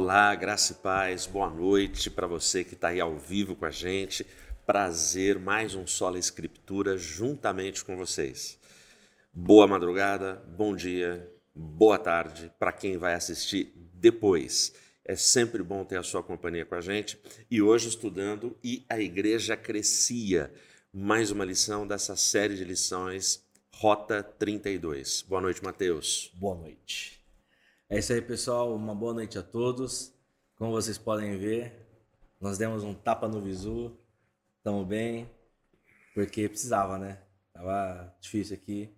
Olá, graça e paz, boa noite para você que está aí ao vivo com a gente. Prazer, mais um Sola Escritura juntamente com vocês. Boa madrugada, bom dia, boa tarde para quem vai assistir depois. É sempre bom ter a sua companhia com a gente e hoje estudando e a igreja crescia. Mais uma lição dessa série de lições Rota 32. Boa noite, Mateus. Boa noite. É isso aí, pessoal. Uma boa noite a todos. Como vocês podem ver, nós demos um tapa no visu. Estamos bem, porque precisava, né? Tava difícil aqui.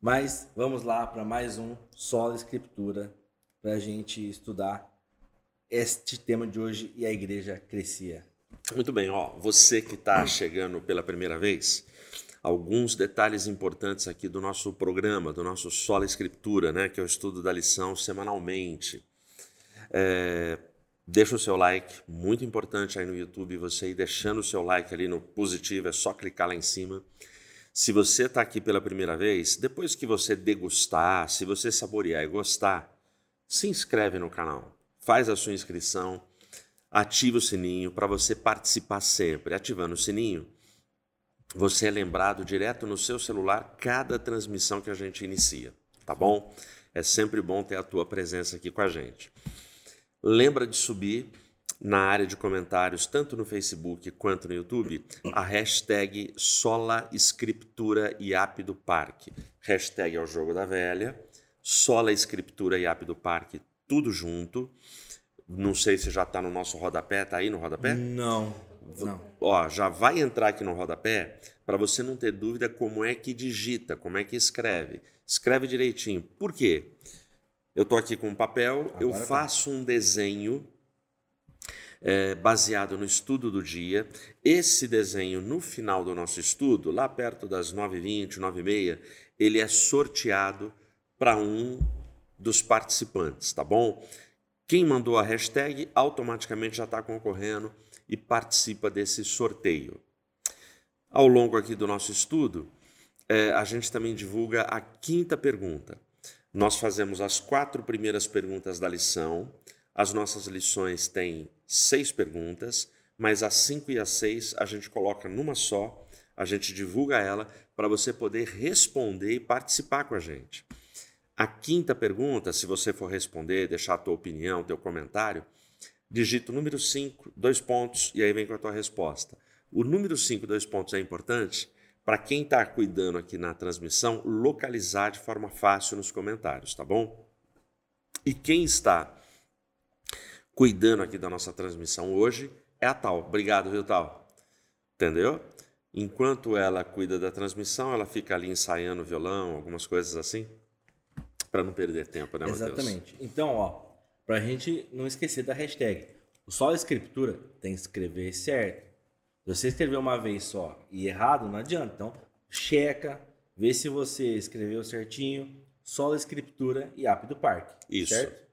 Mas vamos lá para mais um Sola Escritura para a gente estudar este tema de hoje e a igreja crescia. Muito bem, ó. Você que está chegando pela primeira vez, alguns detalhes importantes aqui do nosso programa, do nosso Sola Escritura, né, que é o estudo da lição semanalmente. É, deixa o seu like, muito importante aí no YouTube, você ir deixando o seu like ali no positivo, é só clicar lá em cima. Se você está aqui pela primeira vez, depois que você degustar, se você saborear e gostar, se inscreve no canal, faz a sua inscrição, ativa o sininho para você participar sempre. Ativando o sininho, você é lembrado direto no seu celular cada transmissão que a gente inicia, tá bom? É sempre bom ter a tua presença aqui com a gente. Lembra de subir na área de comentários, tanto no Facebook quanto no YouTube, a hashtag Sola Escritura IAP do Parque. Hashtag é o jogo da velha, Sola Escritura IAP do Parque, tudo junto. Não sei se já está no nosso rodapé, tá aí no rodapé? Não. Não. Ó, já vai entrar aqui no rodapé para você não ter dúvida como é que digita, como é que escreve. Escreve direitinho. Por quê? Eu estou aqui com um papel, Agora eu tá. faço um desenho é, baseado no estudo do dia. Esse desenho, no final do nosso estudo, lá perto das 9h20, 9h30, ele é sorteado para um dos participantes, tá bom? Quem mandou a hashtag automaticamente já está concorrendo e participa desse sorteio. Ao longo aqui do nosso estudo, é, a gente também divulga a quinta pergunta. Nós fazemos as quatro primeiras perguntas da lição. As nossas lições têm seis perguntas, mas as cinco e as seis a gente coloca numa só, a gente divulga ela para você poder responder e participar com a gente. A quinta pergunta, se você for responder, deixar a tua opinião, teu comentário, digita o número 5, dois pontos, e aí vem com a tua resposta. O número 5, dois pontos é importante para quem está cuidando aqui na transmissão localizar de forma fácil nos comentários, tá bom? E quem está cuidando aqui da nossa transmissão hoje é a Tal. Obrigado, viu, Tal? Entendeu? Enquanto ela cuida da transmissão, ela fica ali ensaiando violão, algumas coisas assim, para não perder tempo, né, Matheus? Exatamente. Então, ó, para a gente não esquecer da hashtag. O só escritura tem que escrever certo. Se você escrever uma vez só e errado, não adianta. Então, checa, vê se você escreveu certinho, só escritura e app do parque. Isso. Certo?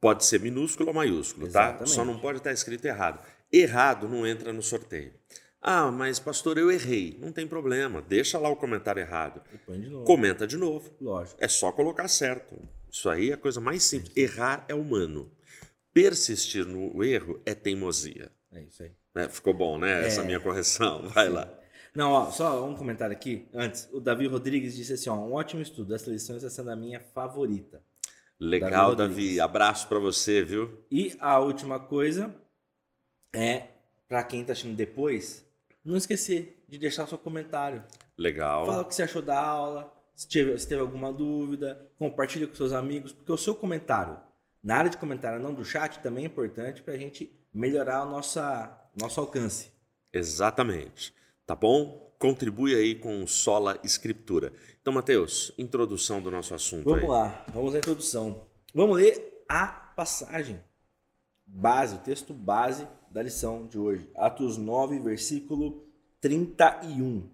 Pode ser minúsculo ou maiúsculo, Exatamente. tá? Só não pode estar escrito errado. Errado não entra no sorteio. Ah, mas pastor, eu errei. Não tem problema. Deixa lá o comentário errado. De Comenta de novo. Lógico. É só colocar certo. Isso aí é a coisa mais simples. Errar é humano. Persistir no erro é teimosia. É isso aí. É, ficou bom, né? Essa é... minha correção. Vai Sim. lá. Não, ó, só um comentário aqui. Antes, o Davi Rodrigues disse assim: ó, um ótimo estudo. Essa lição está sendo a minha favorita. Legal, Davi. Davi. Abraço para você, viu? E a última coisa é, para quem está assistindo depois, não esquecer de deixar seu comentário. Legal. Fala o que você achou da aula, se teve, se teve alguma dúvida, compartilhe com seus amigos, porque o seu comentário na área de comentário, não do chat, também é importante para a gente melhorar o nossa, nosso alcance. Exatamente. Tá bom? Contribui aí com Sola Escritura. Então, Mateus, introdução do nosso assunto. Vamos aí. lá, vamos à introdução. Vamos ler a passagem base, o texto base da lição de hoje. Atos 9, versículo 31.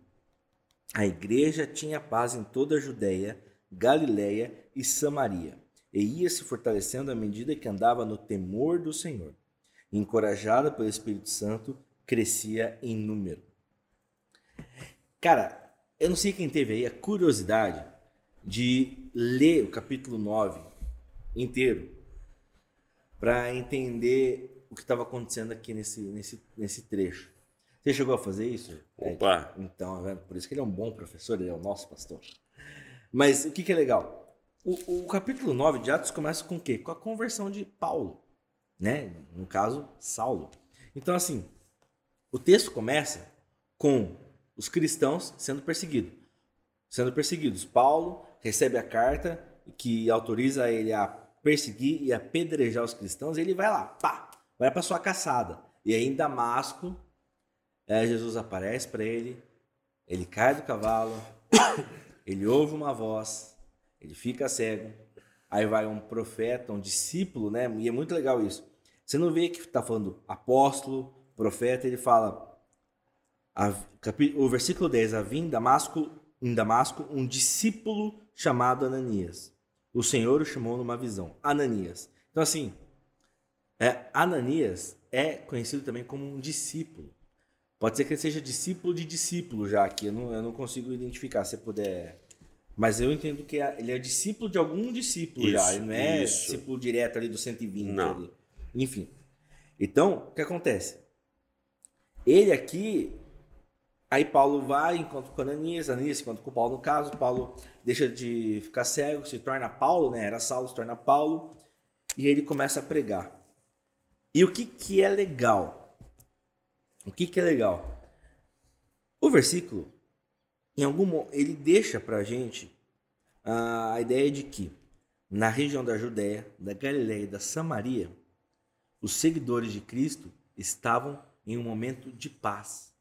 A igreja tinha paz em toda a Judéia, Galiléia e Samaria, e ia se fortalecendo à medida que andava no temor do Senhor. Encorajada pelo Espírito Santo, crescia em número. Cara, eu não sei quem teve aí a curiosidade de ler o capítulo 9 inteiro para entender o que estava acontecendo aqui nesse, nesse, nesse trecho. Você chegou a fazer isso? Opa! É, então, é por isso que ele é um bom professor, ele é o nosso pastor. Mas o que, que é legal? O, o, capítulo 9 de Atos começa com o quê? Com a conversão de Paulo, né? No caso, Saulo. Então, assim, o texto começa com os cristãos sendo perseguidos. Sendo perseguidos. Paulo recebe a carta que autoriza ele a perseguir e apedrejar os cristãos, e ele vai lá, pá, vai para sua caçada. E aí em Damasco, é, Jesus aparece para ele, ele cai do cavalo, ele ouve uma voz, ele fica cego. Aí vai um profeta, um discípulo, né? E é muito legal isso. Você não vê que está falando apóstolo, profeta, ele fala. A, o versículo 10, havia em Damasco, em Damasco um discípulo chamado Ananias. O Senhor o chamou numa visão. Ananias. Então, assim, é, Ananias é conhecido também como um discípulo. Pode ser que ele seja discípulo de discípulo já aqui. Eu não, eu não consigo identificar. Se puder. Mas eu entendo que ele é discípulo de algum discípulo isso, já. Ele não é isso. discípulo direto ali do 120. Não. Ali. Enfim. Então, o que acontece? Ele aqui. Aí Paulo vai, encontra com Ananias, Ananias encontra com Paulo no caso. Paulo deixa de ficar cego, se torna Paulo, né? Era Saulo, se torna Paulo. E ele começa a pregar. E o que, que é legal? O que, que é legal? O versículo, em algum ele deixa pra gente a ideia de que na região da Judéia, da Galiléia e da Samaria, os seguidores de Cristo estavam em um momento de paz.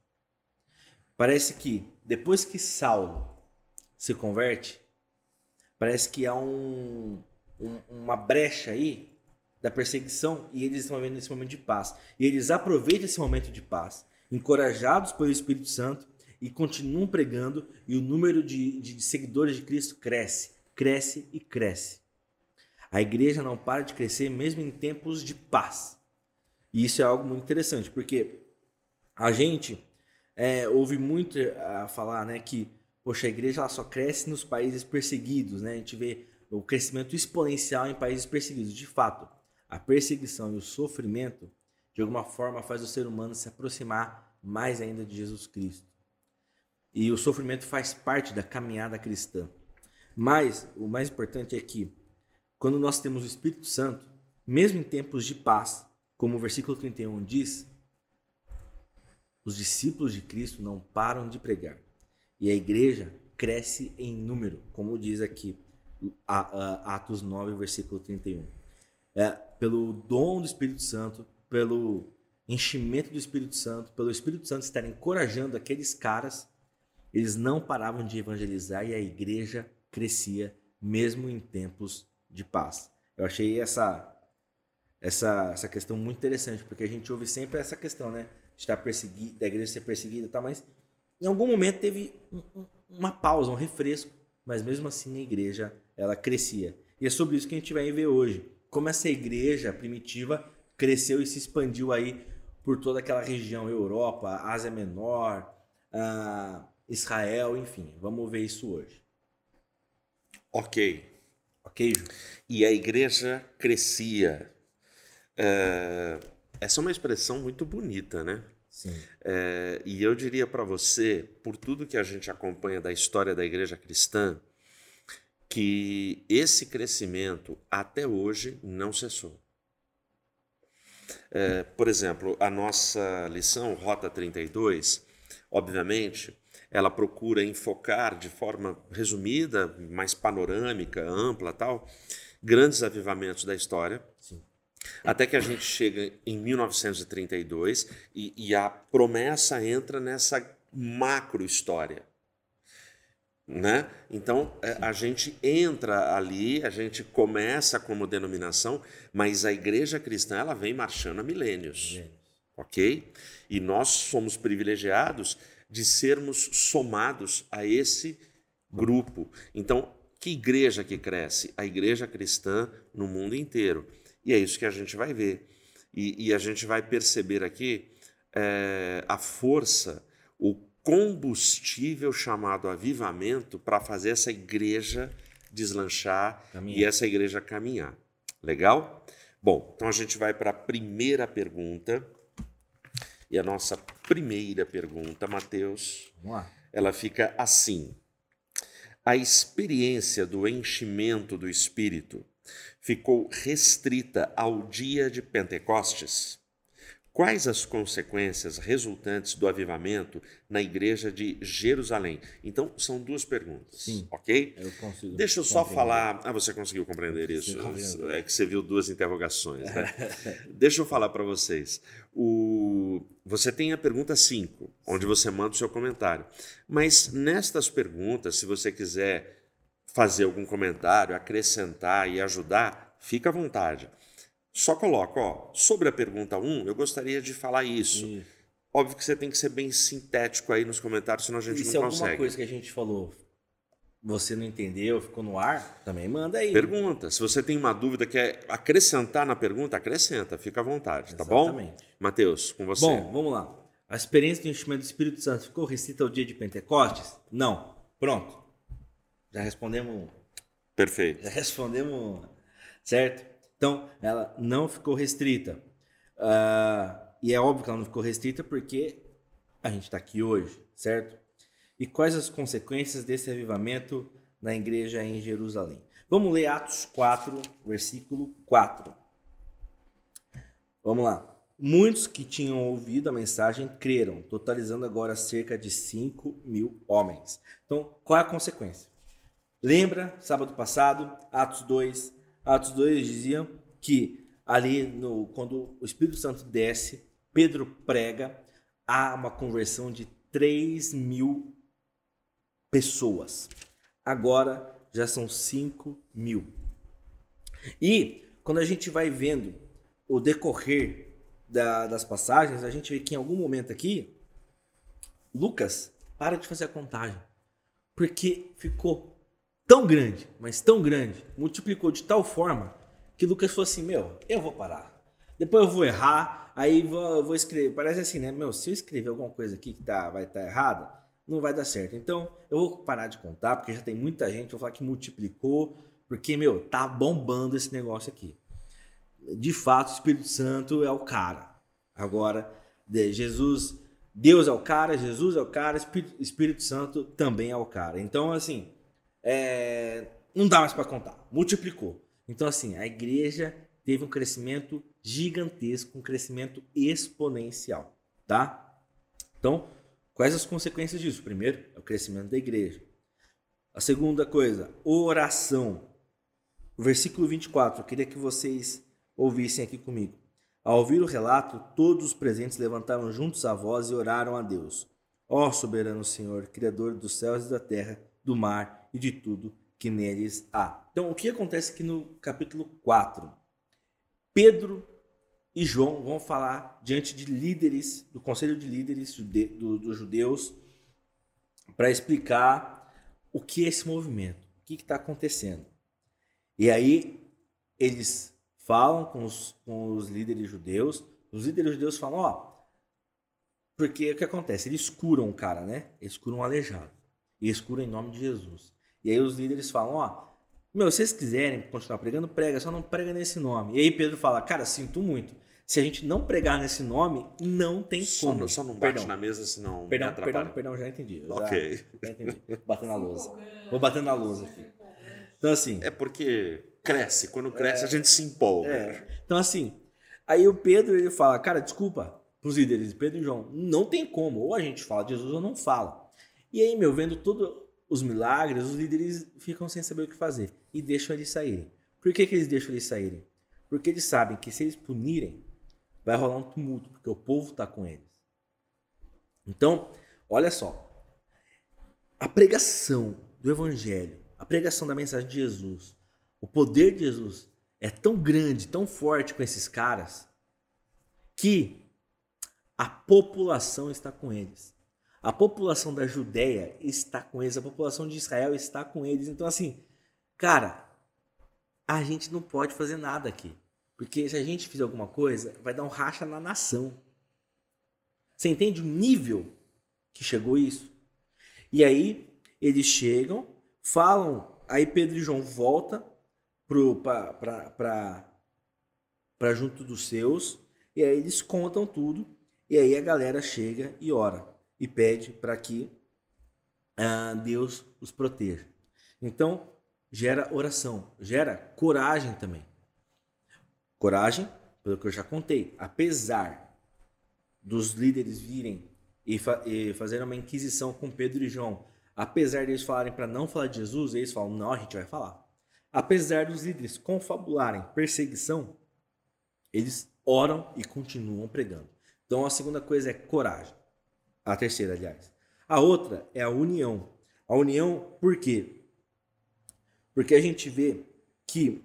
Parece que depois que Saulo se converte, parece que há um, um, uma brecha aí da perseguição e eles estão vivendo esse momento de paz. E eles aproveitam esse momento de paz, encorajados pelo Espírito Santo e continuam pregando e o número de, de seguidores de Cristo cresce, cresce e cresce. A igreja não para de crescer mesmo em tempos de paz. E isso é algo muito interessante, porque a gente é, ouve muito a falar né, que poxa, a igreja ela só cresce nos países perseguidos. Né? A gente vê o crescimento exponencial em países perseguidos. De fato, a perseguição e o sofrimento, de alguma forma, faz o ser humano se aproximar mais ainda de Jesus Cristo. E o sofrimento faz parte da caminhada cristã. Mas o mais importante é que quando nós temos o Espírito Santo, mesmo em tempos de paz, como o versículo 31 diz, os discípulos de Cristo não param de pregar. E a igreja cresce em número, como diz aqui Atos 9, versículo 31. É, pelo dom do Espírito Santo, pelo enchimento do Espírito Santo, pelo Espírito Santo estar encorajando aqueles caras, eles não paravam de evangelizar e a igreja crescia mesmo em tempos de paz. Eu achei essa essa, essa questão muito interessante, porque a gente ouve sempre essa questão, né? De estar perseguido, da igreja ser perseguida tal, mas em algum momento teve um, uma pausa, um refresco, mas mesmo assim a igreja ela crescia. E é sobre isso que a gente vai ver hoje. Como essa igreja primitiva cresceu e se expandiu aí por toda aquela região, Europa, Ásia Menor, uh, Israel, enfim. Vamos ver isso hoje. Ok. Ok, Ju? E a igreja crescia, é, essa é uma expressão muito bonita, né? Sim. É, e eu diria para você, por tudo que a gente acompanha da história da igreja cristã, que esse crescimento até hoje não cessou. É, por exemplo, a nossa lição, Rota 32, obviamente, ela procura enfocar de forma resumida, mais panorâmica, ampla, tal, grandes avivamentos da história. Sim. Até que a gente chega em 1932 e, e a promessa entra nessa macro história. Né? Então é, a gente entra ali, a gente começa como denominação, mas a igreja cristã ela vem marchando há milênios, ok? E nós somos privilegiados de sermos somados a esse grupo. Então, que igreja que cresce? A igreja cristã no mundo inteiro. E é isso que a gente vai ver. E, e a gente vai perceber aqui é, a força, o combustível chamado avivamento para fazer essa igreja deslanchar caminhar. e essa igreja caminhar. Legal? Bom, então a gente vai para a primeira pergunta. E a nossa primeira pergunta, Mateus, ela fica assim: A experiência do enchimento do Espírito ficou restrita ao dia de Pentecostes? Quais as consequências resultantes do avivamento na igreja de Jerusalém? Então, são duas perguntas. Sim. Ok? Eu consigo. Deixa eu só falar. Ah, você conseguiu compreender isso? É que você viu duas interrogações. Né? Deixa eu falar para vocês. O... Você tem a pergunta 5, onde você manda o seu comentário. Mas nestas perguntas, se você quiser fazer algum comentário, acrescentar e ajudar, fica à vontade. Só coloca, ó, sobre a pergunta 1, um, eu gostaria de falar isso. isso. Óbvio que você tem que ser bem sintético aí nos comentários, senão a gente e não se consegue. Se alguma coisa que a gente falou você não entendeu, ficou no ar, também manda aí. Pergunta. Se você tem uma dúvida, quer acrescentar na pergunta, acrescenta, fica à vontade, tá Exatamente. bom? Mateus, com você. Bom, vamos lá. A experiência do enchimento do Espírito Santo ficou restrita ao dia de Pentecostes? Não. Pronto. Já respondemos. Perfeito. Já respondemos, certo? Então, ela não ficou restrita. Uh, e é óbvio que ela não ficou restrita porque a gente está aqui hoje, certo? E quais as consequências desse avivamento na igreja em Jerusalém? Vamos ler Atos 4, versículo 4. Vamos lá. Muitos que tinham ouvido a mensagem creram, totalizando agora cerca de 5 mil homens. Então, qual é a consequência? Lembra, sábado passado, Atos 2, Atos 2 diziam que ali no quando o Espírito Santo desce, Pedro prega, há uma conversão de 3 mil pessoas. Agora já são 5 mil. E quando a gente vai vendo o decorrer da, das passagens, a gente vê que em algum momento aqui, Lucas para de fazer a contagem. Porque ficou tão grande, mas tão grande, multiplicou de tal forma que Lucas falou assim: Meu, eu vou parar. Depois eu vou errar, aí vou, vou escrever. Parece assim, né? Meu, se eu escrever alguma coisa aqui que tá, vai estar tá errada, não vai dar certo. Então eu vou parar de contar, porque já tem muita gente. Vou falar que multiplicou, porque, meu, tá bombando esse negócio aqui. De fato, o Espírito Santo é o cara. Agora, Jesus, Deus é o cara, Jesus é o cara, Espírito, Espírito Santo também é o cara. Então, assim, é, não dá mais para contar. Multiplicou. Então, assim, a igreja teve um crescimento gigantesco, um crescimento exponencial, tá? Então, quais as consequências disso? Primeiro, é o crescimento da igreja. A segunda coisa, oração. O versículo 24, eu queria que vocês ouvissem aqui comigo. Ao ouvir o relato, todos os presentes levantaram juntos a voz e oraram a Deus. Ó soberano Senhor, Criador dos céus e da terra, do mar e de tudo que neles há. Então, o que acontece aqui no capítulo 4? Pedro e João vão falar diante de líderes, do conselho de líderes jude, do, dos judeus, para explicar o que é esse movimento, o que está acontecendo. E aí eles falam com os, com os líderes judeus, os líderes judeus falam, ó, porque o que acontece? Eles curam o cara, né? Eles curam um aleijado. E eles curam em nome de Jesus. E aí os líderes falam, ó, meu, se vocês quiserem continuar pregando, prega, só não prega nesse nome. E aí Pedro fala, cara, sinto muito. Se a gente não pregar nesse nome, não tem só, como. Só não bate perdão. na mesa, senão perdão, perdão, perdão, já entendi. ok. Já, já entendi. Batendo na lousa. Vou batendo na lousa aqui. Então assim... É porque cresce. Quando cresce, é, a gente se empolga. É. Então assim, aí o Pedro, ele fala, cara, desculpa, pros líderes, Pedro e João, não tem como. Ou a gente fala de Jesus ou não fala. E aí, meu, vendo todo os milagres, os líderes ficam sem saber o que fazer e deixam eles saírem. Por que, que eles deixam eles saírem? Porque eles sabem que se eles punirem, vai rolar um tumulto, porque o povo está com eles. Então, olha só. A pregação do Evangelho, a pregação da mensagem de Jesus, o poder de Jesus é tão grande, tão forte com esses caras, que a população está com eles. A população da Judéia está com eles, a população de Israel está com eles. Então, assim, cara, a gente não pode fazer nada aqui. Porque se a gente fizer alguma coisa, vai dar um racha na nação. Você entende o nível que chegou isso? E aí, eles chegam, falam, aí Pedro e João voltam para para junto dos seus, e aí eles contam tudo, e aí a galera chega e ora e pede para que ah, Deus os proteja. Então, gera oração, gera coragem também. Coragem, pelo que eu já contei, apesar dos líderes virem e, fa e fazerem uma inquisição com Pedro e João, apesar deles falarem para não falar de Jesus, eles falam: não, a gente vai falar. Apesar dos líderes confabularem perseguição, eles oram e continuam pregando. Então a segunda coisa é coragem. A terceira, aliás. A outra é a união. A união, por quê? Porque a gente vê que,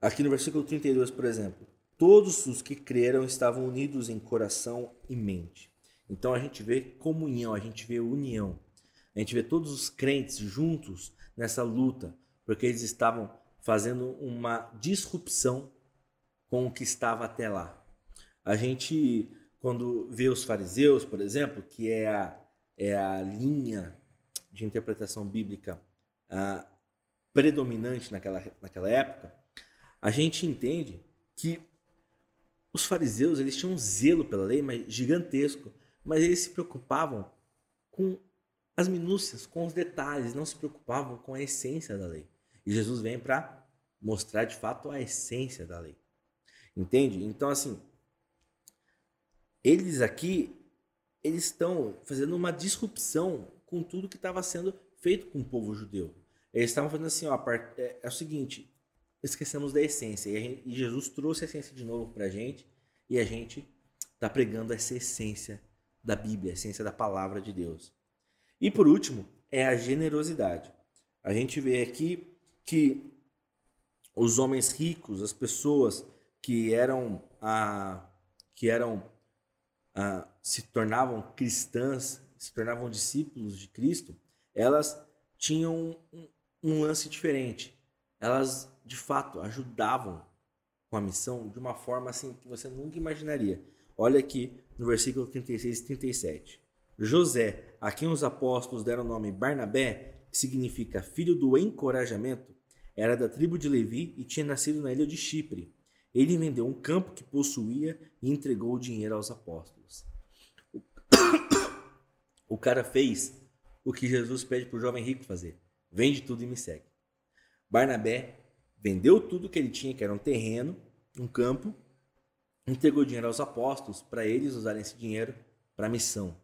aqui no versículo 32, por exemplo, todos os que creram estavam unidos em coração e mente. Então a gente vê comunhão, a gente vê união. A gente vê todos os crentes juntos nessa luta, porque eles estavam fazendo uma disrupção com o que estava até lá. A gente, quando vê os fariseus, por exemplo, que é a, é a linha de interpretação bíblica ah, predominante naquela, naquela época, a gente entende que os fariseus eles tinham um zelo pela lei mas gigantesco, mas eles se preocupavam com as minúcias, com os detalhes, não se preocupavam com a essência da lei. E Jesus vem para mostrar de fato a essência da lei. Entende? Então, assim, eles aqui, eles estão fazendo uma disrupção com tudo que estava sendo feito com o povo judeu. Eles estavam fazendo assim, ó, é, é o seguinte, esquecemos da essência. E, gente, e Jesus trouxe a essência de novo para a gente, e a gente está pregando essa essência da Bíblia, a essência da palavra de Deus. E por último, é a generosidade. A gente vê aqui que os homens ricos, as pessoas que eram a que eram a, se tornavam cristãs, se tornavam discípulos de Cristo, elas tinham um, um lance diferente. Elas de fato ajudavam com a missão de uma forma assim que você nunca imaginaria. Olha aqui no versículo 36 e 37. José, a quem os apóstolos deram o nome Barnabé, que significa filho do encorajamento, era da tribo de Levi e tinha nascido na ilha de Chipre. Ele vendeu um campo que possuía e entregou o dinheiro aos apóstolos. O cara fez o que Jesus pede para o jovem rico fazer: vende tudo e me segue. Barnabé vendeu tudo que ele tinha, que era um terreno, um campo, entregou dinheiro aos apóstolos para eles usarem esse dinheiro para missão,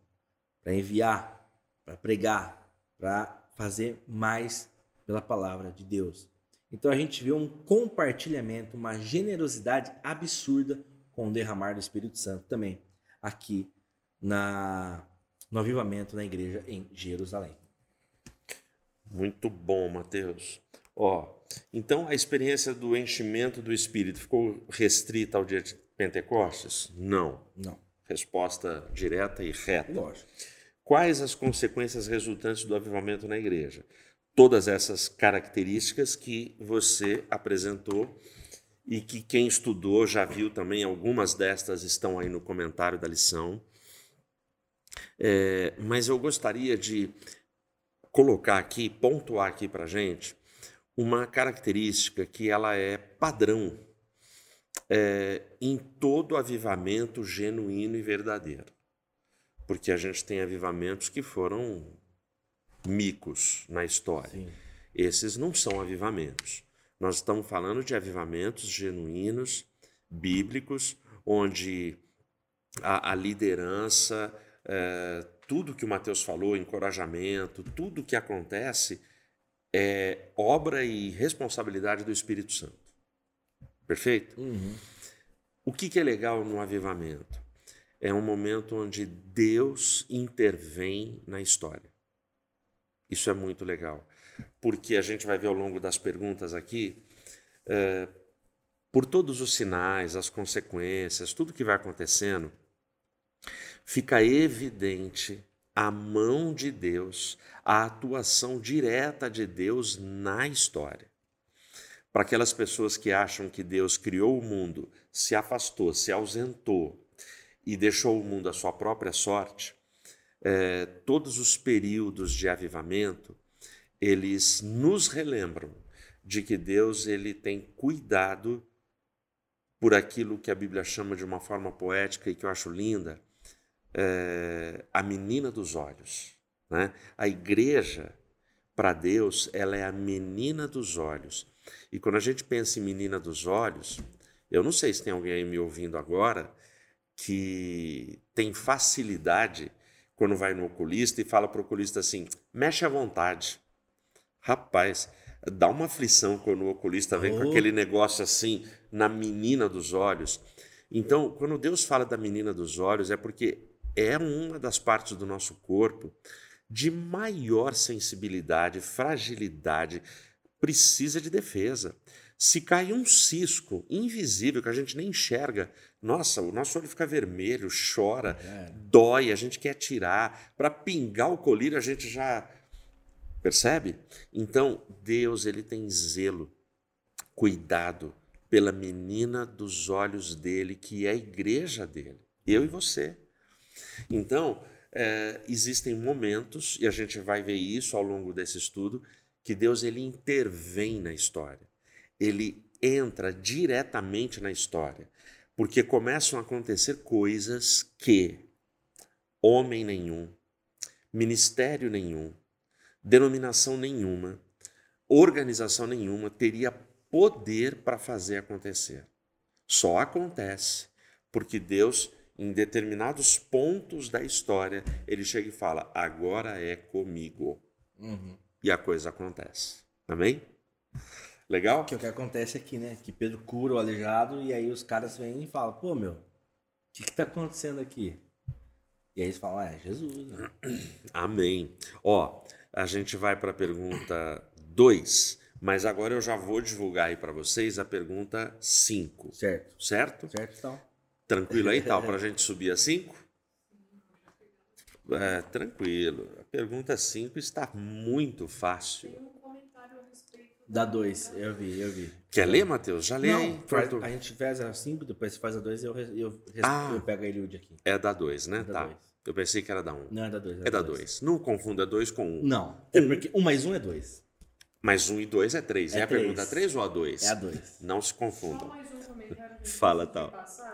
para enviar, para pregar, para fazer mais pela palavra de Deus. Então a gente vê um compartilhamento, uma generosidade absurda com o derramar do Espírito Santo também aqui na, no avivamento na igreja em Jerusalém. Muito bom, Mateus. Ó, então a experiência do enchimento do Espírito ficou restrita ao dia de Pentecostes? Não. Não. Resposta direta e reta. Lógico. Quais as consequências resultantes do avivamento na igreja? todas essas características que você apresentou e que quem estudou já viu também, algumas destas estão aí no comentário da lição. É, mas eu gostaria de colocar aqui, pontuar aqui para gente, uma característica que ela é padrão é, em todo avivamento genuíno e verdadeiro. Porque a gente tem avivamentos que foram micos na história. Sim. Esses não são avivamentos. Nós estamos falando de avivamentos genuínos, bíblicos, onde a, a liderança, é, tudo que o Mateus falou, encorajamento, tudo que acontece é obra e responsabilidade do Espírito Santo. Perfeito? Uhum. O que, que é legal no avivamento? É um momento onde Deus intervém na história. Isso é muito legal, porque a gente vai ver ao longo das perguntas aqui, é, por todos os sinais, as consequências, tudo que vai acontecendo, fica evidente a mão de Deus, a atuação direta de Deus na história. Para aquelas pessoas que acham que Deus criou o mundo, se afastou, se ausentou e deixou o mundo à sua própria sorte, é, todos os períodos de avivamento, eles nos relembram de que Deus ele tem cuidado por aquilo que a Bíblia chama de uma forma poética e que eu acho linda, é, a menina dos olhos. Né? A igreja, para Deus, ela é a menina dos olhos. E quando a gente pensa em menina dos olhos, eu não sei se tem alguém aí me ouvindo agora que tem facilidade quando vai no oculista e fala para o oculista assim: mexe à vontade. Rapaz, dá uma aflição quando o oculista vem oh. com aquele negócio assim na menina dos olhos. Então, quando Deus fala da menina dos olhos, é porque é uma das partes do nosso corpo de maior sensibilidade, fragilidade, precisa de defesa. Se cai um cisco invisível que a gente nem enxerga, nossa, o nosso olho fica vermelho, chora, é. dói, a gente quer tirar. Para pingar o colírio, a gente já. Percebe? Então, Deus ele tem zelo, cuidado pela menina dos olhos dele, que é a igreja dele, eu e você. Então, é, existem momentos, e a gente vai ver isso ao longo desse estudo, que Deus ele intervém na história. Ele entra diretamente na história porque começam a acontecer coisas que homem nenhum, ministério nenhum, denominação nenhuma, organização nenhuma teria poder para fazer acontecer. Só acontece porque Deus, em determinados pontos da história, ele chega e fala: agora é comigo. Uhum. E a coisa acontece. Amém? Legal? Que é o que acontece aqui, né? Que Pedro cura o aleijado e aí os caras vêm e falam, pô, meu, o que que tá acontecendo aqui? E aí eles falam, ah, é Jesus. Né? Amém. Ó, a gente vai para a pergunta 2, mas agora eu já vou divulgar aí para vocês a pergunta 5. Certo. Certo? Certo, então. Tranquilo aí, tal, para a gente subir a 5? É, tranquilo. A pergunta 5 está muito fácil. Da 2, eu vi, eu vi. Quer ler, Matheus? Já lê Não, aí. A gente faz a 5, depois você faz a 2 e eu, eu, ah, eu pego a Eliud aqui. É da 2, né? É tá. Dois. Eu pensei que era da 1. Um. Não, é da 2. É, é da 2. Não confunda 2 com 1. Um. Não, é porque 1 um mais 1 um é 2. Mais 1 um e 2 é 3. É, é a três. pergunta 3 ou a 2? É a 2. Não se confundam. Só mais um comentário. Fala, tal. Passar.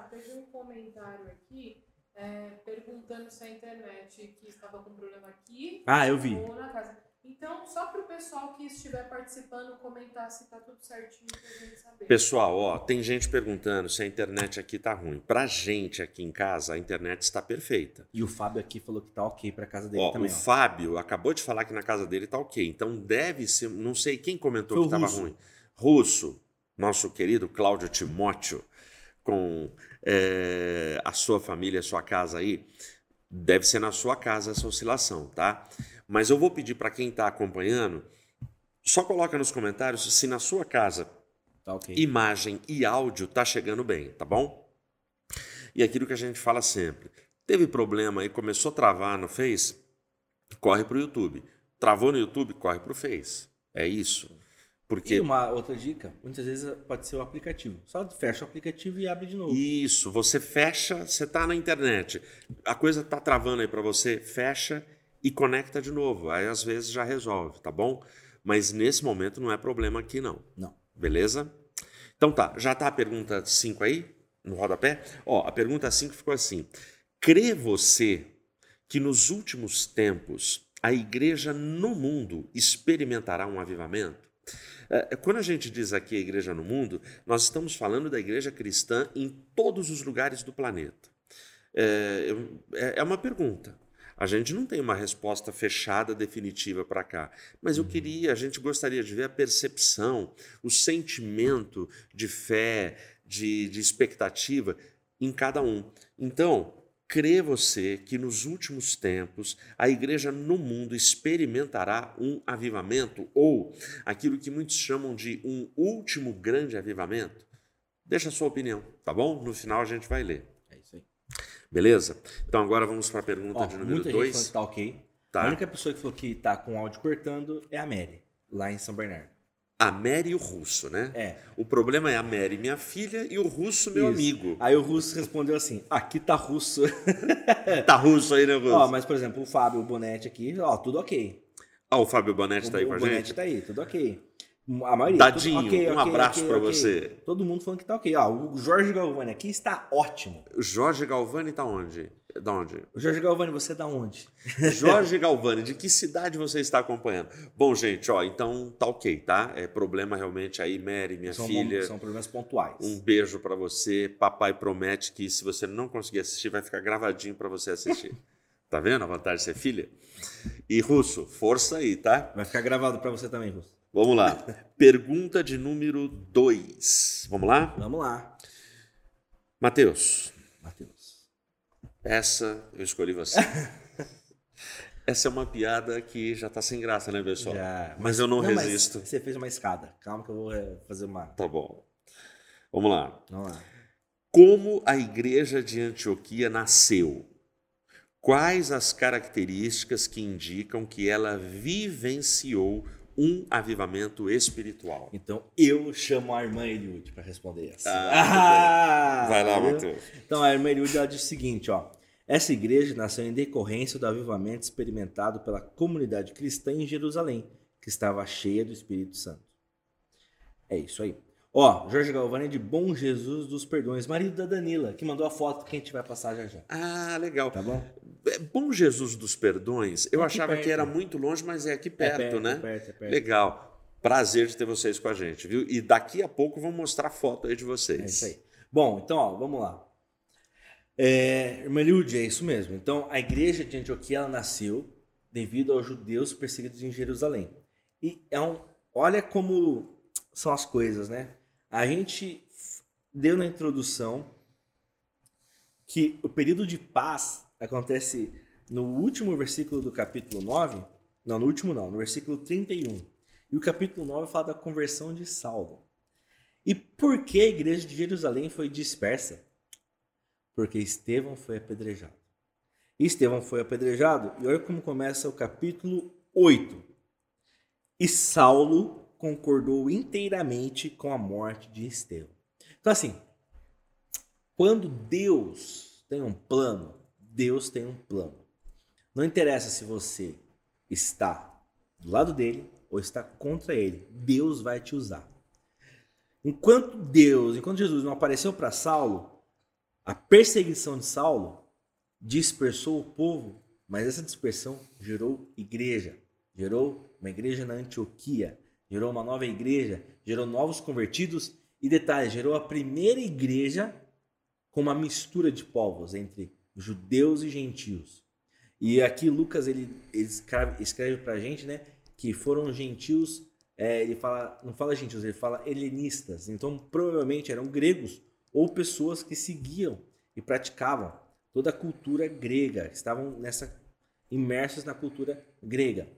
Comentário aqui é, perguntando se a internet que estava com problema aqui. Ah, eu vi. Ou na casa. Então, só para o pessoal que estiver participando comentar se está tudo certinho para a gente saber. Pessoal, ó, tem gente perguntando se a internet aqui tá ruim. Para gente aqui em casa, a internet está perfeita. E o Fábio aqui falou que tá ok para casa dele ó, também. O ó. Fábio acabou de falar que na casa dele tá ok. Então deve ser, não sei quem comentou Foi que estava ruim. Russo, nosso querido Cláudio Timóteo, com é, a sua família, a sua casa aí, deve ser na sua casa essa oscilação, tá? Mas eu vou pedir para quem está acompanhando, só coloca nos comentários se na sua casa tá okay. imagem e áudio tá chegando bem, tá bom? E aquilo que a gente fala sempre, teve problema aí, começou a travar no Face, corre para o YouTube. Travou no YouTube, corre para o Face. É isso. Porque... E uma outra dica, muitas vezes pode ser o aplicativo. Só fecha o aplicativo e abre de novo. Isso, você fecha, você está na internet, a coisa está travando aí para você, fecha e conecta de novo. Aí às vezes já resolve, tá bom? Mas nesse momento não é problema aqui não. Não. Beleza? Então tá, já tá a pergunta 5 aí no rodapé? Ó, a pergunta 5 ficou assim: Crê você que nos últimos tempos a igreja no mundo experimentará um avivamento? É, quando a gente diz aqui a igreja no mundo, nós estamos falando da igreja cristã em todos os lugares do planeta. É, é, é uma pergunta. A gente não tem uma resposta fechada, definitiva para cá. Mas eu uhum. queria, a gente gostaria de ver a percepção, o sentimento de fé, de, de expectativa em cada um. Então, crê você que nos últimos tempos a igreja no mundo experimentará um avivamento ou aquilo que muitos chamam de um último grande avivamento? Deixa a sua opinião, tá bom? No final a gente vai ler. Beleza? Então agora vamos para a pergunta Ó, de número 2. Muita gente que tá ok. Tá. A única pessoa que falou que tá com áudio cortando é a Mary, lá em São Bernardo. A Mary e o Russo, né? É. O problema é a Mary, minha filha, e o Russo, meu Isso. amigo. Aí o Russo respondeu assim: aqui tá russo. tá russo aí, né, Russo? Ó, mas, por exemplo, o Fábio Bonetti aqui, ó, tudo ok. Ah, o Fábio Bonetti o, tá aí com a gente? O Bonetti tá aí, tudo ok. A maioria. Dadinho, okay, um okay, abraço okay, para você. Todo mundo falando que tá ok. Ó, o Jorge Galvani aqui está ótimo. Jorge Galvani tá onde? Da onde? Jorge Galvani, você é da onde? Jorge Galvani, de que cidade você está acompanhando? Bom, gente, ó, então tá ok, tá? É problema realmente aí, Mary, minha são, filha. São problemas pontuais. Um beijo para você. Papai promete que se você não conseguir assistir, vai ficar gravadinho para você assistir. tá vendo a vantagem de ser filha? E Russo, força aí, tá? Vai ficar gravado para você também, Russo. Vamos lá. Pergunta de número 2. Vamos lá? Vamos lá. Matheus, Matheus. essa eu escolhi você. essa é uma piada que já tá sem graça, né, pessoal? Já. Mas eu não, mas resisto. você fez uma escada. Calma que eu vou é, fazer uma. Tá bom. Vamos lá. Vamos lá. Como a igreja de Antioquia nasceu? Quais as características que indicam que ela vivenciou um avivamento espiritual? Então eu chamo a irmã Eliud para responder essa. Ah, Vai lá? Matheus. Então a irmã Eliud ela diz o seguinte, ó. Essa igreja nasceu em decorrência do avivamento experimentado pela comunidade cristã em Jerusalém, que estava cheia do Espírito Santo. É isso aí. Ó, Jorge Galvani é de Bom Jesus dos Perdões, marido da Danila, que mandou a foto que a gente vai passar já já. Ah, legal. Tá bom? É Bom Jesus dos Perdões, eu É achava que perto. era muito longe, mas é aqui perto, é perto, né? É perto, é perto. Legal. Prazer de ter vocês com a gente, viu? E daqui a pouco vamos mostrar foto aí de vocês. É isso aí. Bom, então, ó, vamos lá. É, irmã Liud, é isso mesmo. Então, a igreja de Antioquia ela nasceu devido aos judeus perseguidos em Jerusalém. E é um, olha como são as coisas, né? A gente deu na introdução que o período de paz acontece no último versículo do capítulo 9. Não, no último não, no versículo 31. E o capítulo 9 fala da conversão de Saulo. E por que a igreja de Jerusalém foi dispersa? Porque Estevão foi apedrejado. Estevão foi apedrejado, e olha como começa o capítulo 8. E Saulo concordou inteiramente com a morte de Estevão. Então, assim, quando Deus tem um plano, Deus tem um plano. Não interessa se você está do lado dele ou está contra ele, Deus vai te usar. Enquanto Deus, enquanto Jesus não apareceu para Saulo, a perseguição de Saulo dispersou o povo, mas essa dispersão gerou igreja, gerou uma igreja na Antioquia, gerou uma nova igreja, gerou novos convertidos e detalhe, gerou a primeira igreja com uma mistura de povos entre judeus e gentios. E aqui Lucas ele, ele escreve, escreve para a gente, né, que foram gentios. É, ele fala, não fala gentios, ele fala helenistas. Então provavelmente eram gregos ou pessoas que seguiam e praticavam toda a cultura grega, que estavam nessa imersos na cultura grega,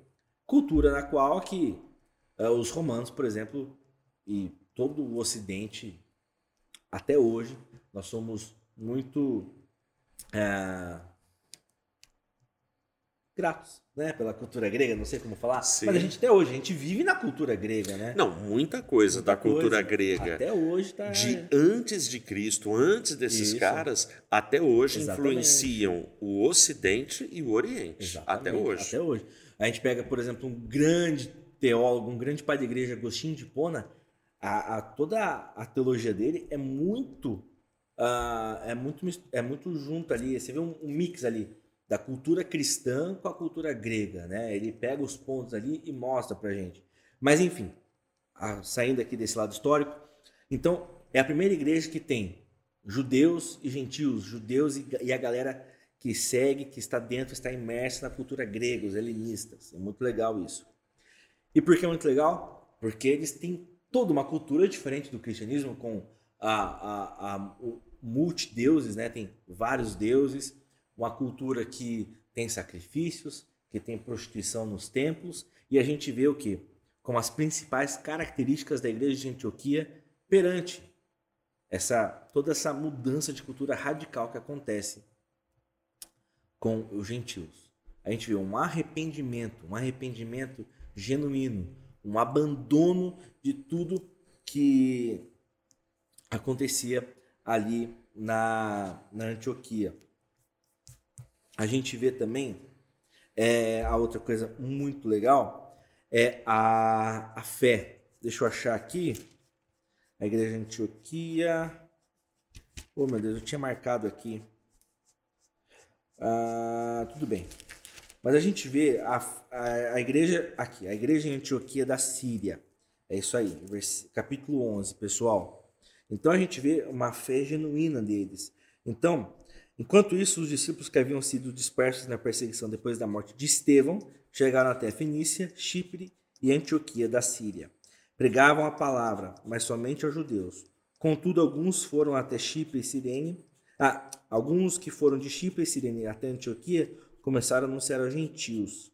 cultura na qual uh, os romanos, por exemplo, e todo o Ocidente até hoje nós somos muito uh, gratos, né, pela cultura grega, não sei como falar, Sim. mas a gente até hoje a gente vive na cultura grega, né? Não, muita coisa Muita da cultura coisa. grega. Até hoje tá De antes de Cristo, antes desses Isso. caras, até hoje Exatamente. influenciam o Ocidente e o Oriente. Exatamente, Até hoje. Até hoje. A gente pega, por exemplo, um grande teólogo, um grande pai de igreja, Agostinho de Pona, a, a- toda a teologia dele é muito, ah, é muito é muito junto ali. Você vê um, um mix ali da cultura cristã com a cultura grega, né? Ele pega os pontos ali e mostra pra gente. Mas enfim, a- saindo aqui desse lado histórico, então é a primeira igreja que tem judeus e gentios, judeus e, e a galera que segue, que está dentro, está imersa na cultura grega, os helenistas. É muito legal isso. E por que é muito legal? Porque eles têm toda uma cultura diferente do cristianismo, com a, a, a, multideuses, né? Tem vários deuses, uma cultura que tem sacrifícios, que tem prostituição nos templos, e a gente vê o que? Como as principais características da igreja de Antioquia perante essa toda essa mudança de cultura radical que acontece com os gentios. A gente vê um arrependimento, um arrependimento genuíno, um abandono de tudo que acontecia ali na, na Antioquia. A gente vê também é, a outra coisa muito legal é a, a fé. deixa eu achar aqui. A igreja de Antioquia. Oh, meu Deus, eu tinha marcado aqui. Ah, tudo bem. Mas a gente vê a, a, a, igreja aqui, a igreja em Antioquia da Síria. É isso aí, capítulo 11, pessoal. Então a gente vê uma fé genuína deles. Então, enquanto isso, os discípulos que haviam sido dispersos na perseguição depois da morte de Estevão chegaram até Fenícia, Chipre e Antioquia da Síria. Pregavam a palavra, mas somente aos judeus. Contudo, alguns foram até Chipre e Sirene. Ah, alguns que foram de Chipre e Sirene até Antioquia começaram a anunciar aos gentios.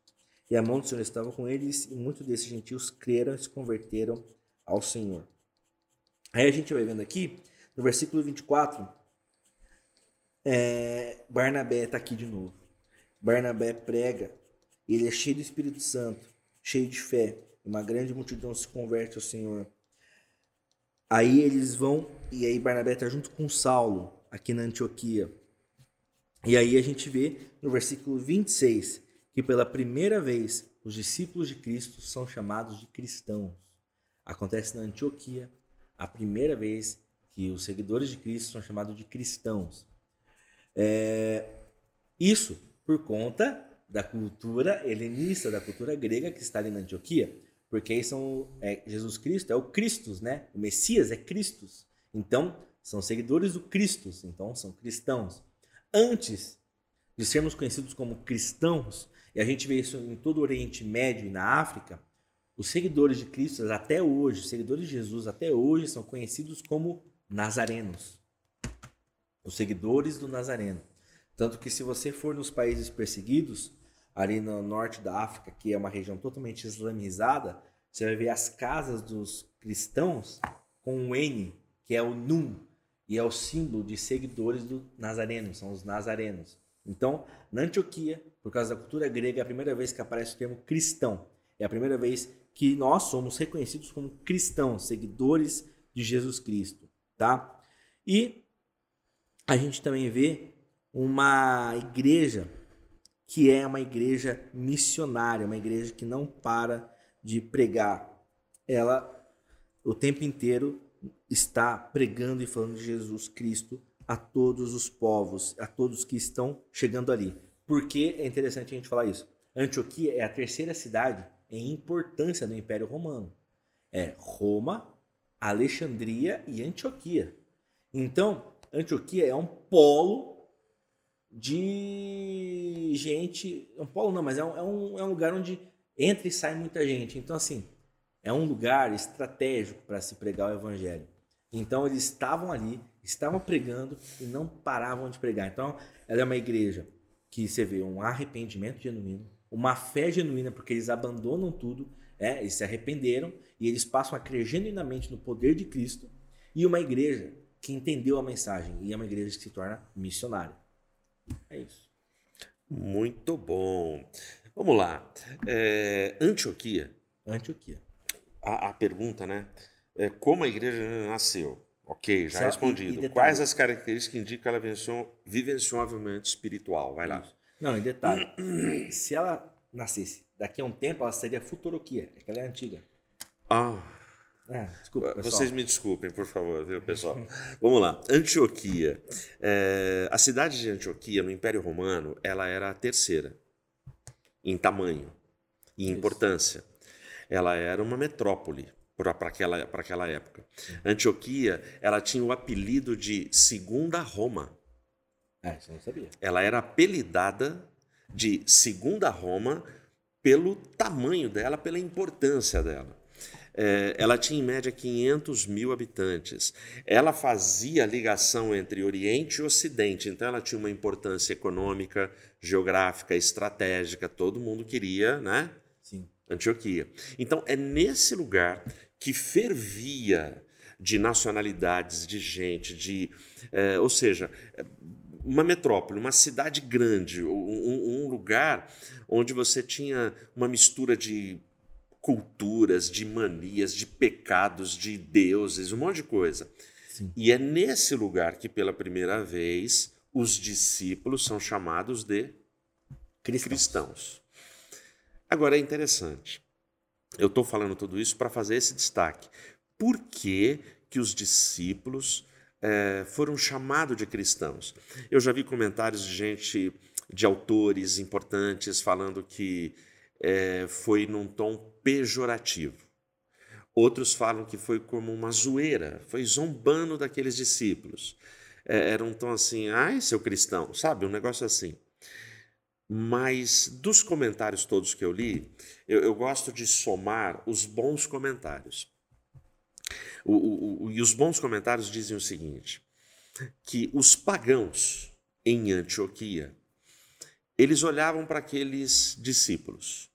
E a mão do Senhor estava com eles, e muitos desses gentios creram e se converteram ao Senhor. Aí a gente vai vendo aqui, no versículo 24, é, Barnabé está aqui de novo. Barnabé prega, ele é cheio do Espírito Santo, cheio de fé. Uma grande multidão se converte ao Senhor. Aí eles vão, e aí Barnabé está junto com Saulo, aqui na Antioquia. E aí a gente vê no versículo 26 que pela primeira vez os discípulos de Cristo são chamados de cristãos. Acontece na Antioquia a primeira vez que os seguidores de Cristo são chamados de cristãos. É, isso por conta da cultura helenista, da cultura grega que está ali na Antioquia, porque aí são é, Jesus Cristo é o Cristos, né? O Messias é Cristos. Então são seguidores do Cristos, então são cristãos. Antes de sermos conhecidos como cristãos, e a gente vê isso em todo o Oriente Médio e na África, os seguidores de Cristo até hoje, os seguidores de Jesus até hoje são conhecidos como nazarenos. Os seguidores do Nazareno. Tanto que se você for nos países perseguidos, ali no norte da África, que é uma região totalmente islamizada, você vai ver as casas dos cristãos com um N, que é o Num, e é o símbolo de seguidores do Nazareno, são os nazarenos. Então, na Antioquia, por causa da cultura grega, é a primeira vez que aparece o termo cristão. É a primeira vez que nós somos reconhecidos como cristãos, seguidores de Jesus Cristo, tá? E a gente também vê uma igreja que é uma igreja missionária, uma igreja que não para de pregar. Ela o tempo inteiro está pregando e falando de Jesus Cristo a todos os povos, a todos que estão chegando ali. Por que é interessante a gente falar isso? Antioquia é a terceira cidade em importância do Império Romano. É Roma, Alexandria e Antioquia. Então, Antioquia é um polo de gente. Um polo não, mas é um, é um, é um lugar onde entra e sai muita gente. Então, assim, é um lugar estratégico para se pregar o evangelho. Então, eles estavam ali, estavam pregando e não paravam de pregar. Então, ela é uma igreja que você vê um arrependimento genuíno, uma fé genuína, porque eles abandonam tudo, é, eles se arrependeram e eles passam a crer genuinamente no poder de Cristo, e uma igreja que entendeu a mensagem e é uma igreja que se torna missionária. É isso. Muito bom. Vamos lá. É, Antioquia. Antioquia. A, a, pergunta, né? É, como a igreja nasceu? Ok, já Só, respondido. E, e Quais as características que indicam que ela venceu, vivenciou um avivamento espiritual? Vai lá. Não, em detalhe. se ela nascesse daqui a um tempo, ela seria Futuroquia, é que ela é antiga. Ah. É, desculpa, Vocês me desculpem, por favor, viu, pessoal? Vamos lá. Antioquia. É, a cidade de Antioquia, no Império Romano, ela era a terceira em tamanho e importância. Ela era uma metrópole para aquela, aquela época. Antioquia, ela tinha o apelido de Segunda Roma. É, isso eu não sabia. Ela era apelidada de Segunda Roma pelo tamanho dela, pela importância dela. É, ela tinha em média 500 mil habitantes. Ela fazia ligação entre Oriente e Ocidente, então ela tinha uma importância econômica, geográfica, estratégica. Todo mundo queria, né? Antioquia. Então é nesse lugar que fervia de nacionalidades, de gente, de, é, ou seja, uma metrópole, uma cidade grande, um, um lugar onde você tinha uma mistura de culturas, de manias, de pecados, de deuses, um monte de coisa. Sim. E é nesse lugar que, pela primeira vez, os discípulos são chamados de cristãos. cristãos. Agora é interessante. eu estou falando tudo isso para fazer esse destaque. Por que, que os discípulos é, foram chamados de cristãos? Eu já vi comentários de gente, de autores importantes, falando que é, foi num tom pejorativo. Outros falam que foi como uma zoeira, foi zombando daqueles discípulos. É, era um tom assim, ai, seu cristão, sabe? Um negócio assim. Mas dos comentários todos que eu li, eu, eu gosto de somar os bons comentários. O, o, o, e os bons comentários dizem o seguinte: que os pagãos em Antioquia eles olhavam para aqueles discípulos,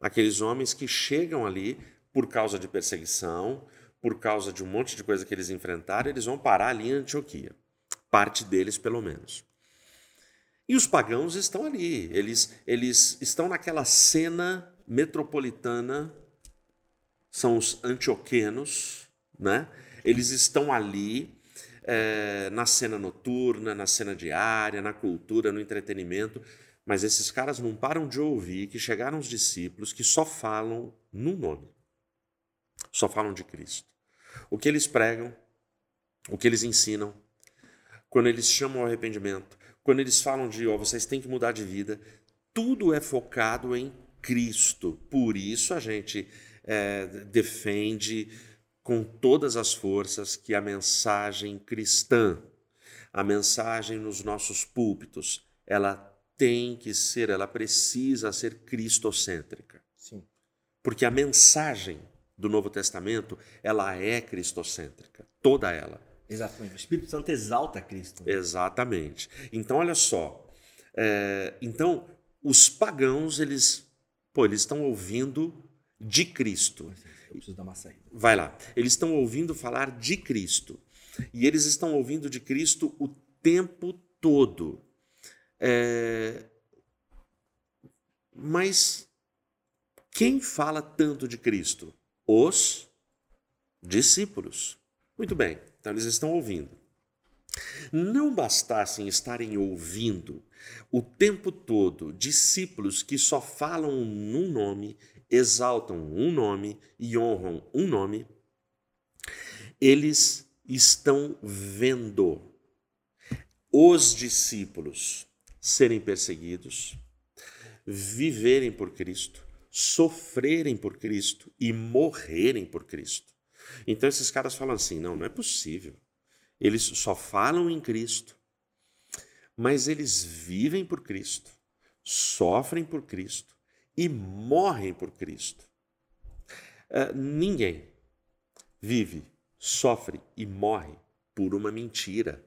aqueles homens que chegam ali por causa de perseguição, por causa de um monte de coisa que eles enfrentaram, eles vão parar ali em Antioquia. Parte deles, pelo menos. E os pagãos estão ali, eles, eles estão naquela cena metropolitana, são os antioquenos, né? eles estão ali é, na cena noturna, na cena diária, na cultura, no entretenimento, mas esses caras não param de ouvir que chegaram os discípulos que só falam no nome, só falam de Cristo. O que eles pregam, o que eles ensinam, quando eles chamam ao arrependimento, quando eles falam de, ó, vocês têm que mudar de vida, tudo é focado em Cristo. Por isso a gente é, defende com todas as forças que a mensagem cristã, a mensagem nos nossos púlpitos, ela tem que ser, ela precisa ser cristocêntrica. Sim. Porque a mensagem do Novo Testamento, ela é cristocêntrica, toda ela. Exatamente. O Espírito Santo exalta Cristo. Né? Exatamente. Então, olha só. É, então, os pagãos, eles, pô, eles estão ouvindo de Cristo. Eu preciso dar uma saída. Vai lá. Eles estão ouvindo falar de Cristo. E eles estão ouvindo de Cristo o tempo todo. É... Mas quem fala tanto de Cristo? Os discípulos. Muito bem, então eles estão ouvindo. Não bastassem estarem ouvindo o tempo todo discípulos que só falam um nome, exaltam um nome e honram um nome, eles estão vendo os discípulos serem perseguidos, viverem por Cristo, sofrerem por Cristo e morrerem por Cristo. Então esses caras falam assim: não, não é possível. Eles só falam em Cristo, mas eles vivem por Cristo, sofrem por Cristo e morrem por Cristo. Uh, ninguém vive, sofre e morre por uma mentira.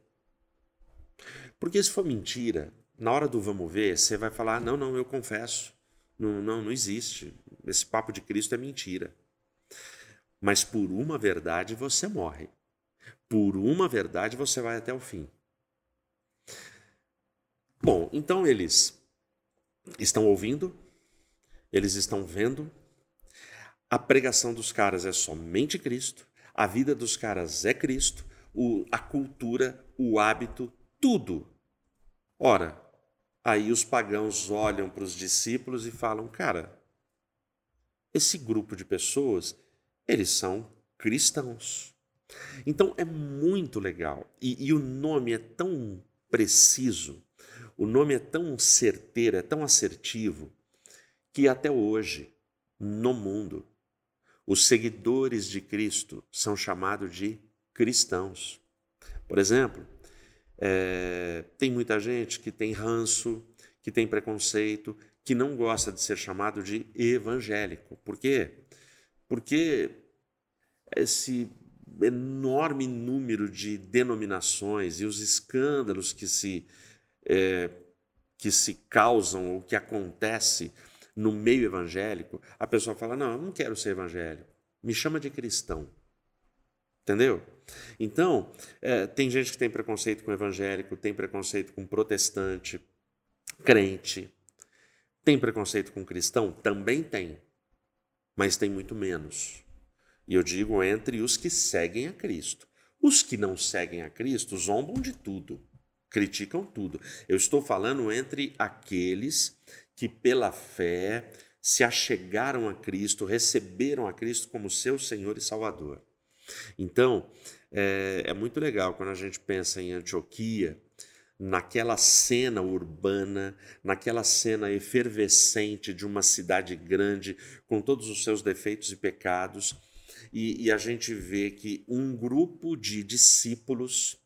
Porque se for mentira, na hora do vamos ver, você vai falar: não, não, eu confesso. Não, não, não existe. Esse papo de Cristo é mentira. Mas por uma verdade você morre. Por uma verdade você vai até o fim. Bom, então eles estão ouvindo, eles estão vendo. A pregação dos caras é somente Cristo, a vida dos caras é Cristo, o, a cultura, o hábito, tudo. Ora, Aí os pagãos olham para os discípulos e falam: cara, esse grupo de pessoas, eles são cristãos. Então é muito legal. E, e, o nome é tão preciso, o nome é tão certeiro, é tão assertivo, que até hoje, no mundo, os seguidores de Cristo são chamados de cristãos. Por exemplo, é, tem muita gente que tem ranço, que tem preconceito, que não gosta de ser chamado de evangélico. Por quê? Porque esse enorme número de denominações e os escândalos que se, é, que se causam ou que acontece no meio evangélico, a pessoa fala: Não, eu não quero ser evangélico, me chama de cristão. Entendeu? Então, é, tem gente que tem preconceito com evangélico, tem preconceito com protestante, crente. Tem preconceito com cristão? Também tem. Mas tem muito menos. E eu digo entre os que seguem a Cristo. Os que não seguem a Cristo zombam de tudo, criticam tudo. Eu estou falando entre aqueles que, pela fé, se achegaram a Cristo, receberam a Cristo como seu Senhor e Salvador. Então, é, é muito legal quando a gente pensa em Antioquia, naquela cena urbana, naquela cena efervescente de uma cidade grande, com todos os seus defeitos e pecados, e, e a gente vê que um grupo de discípulos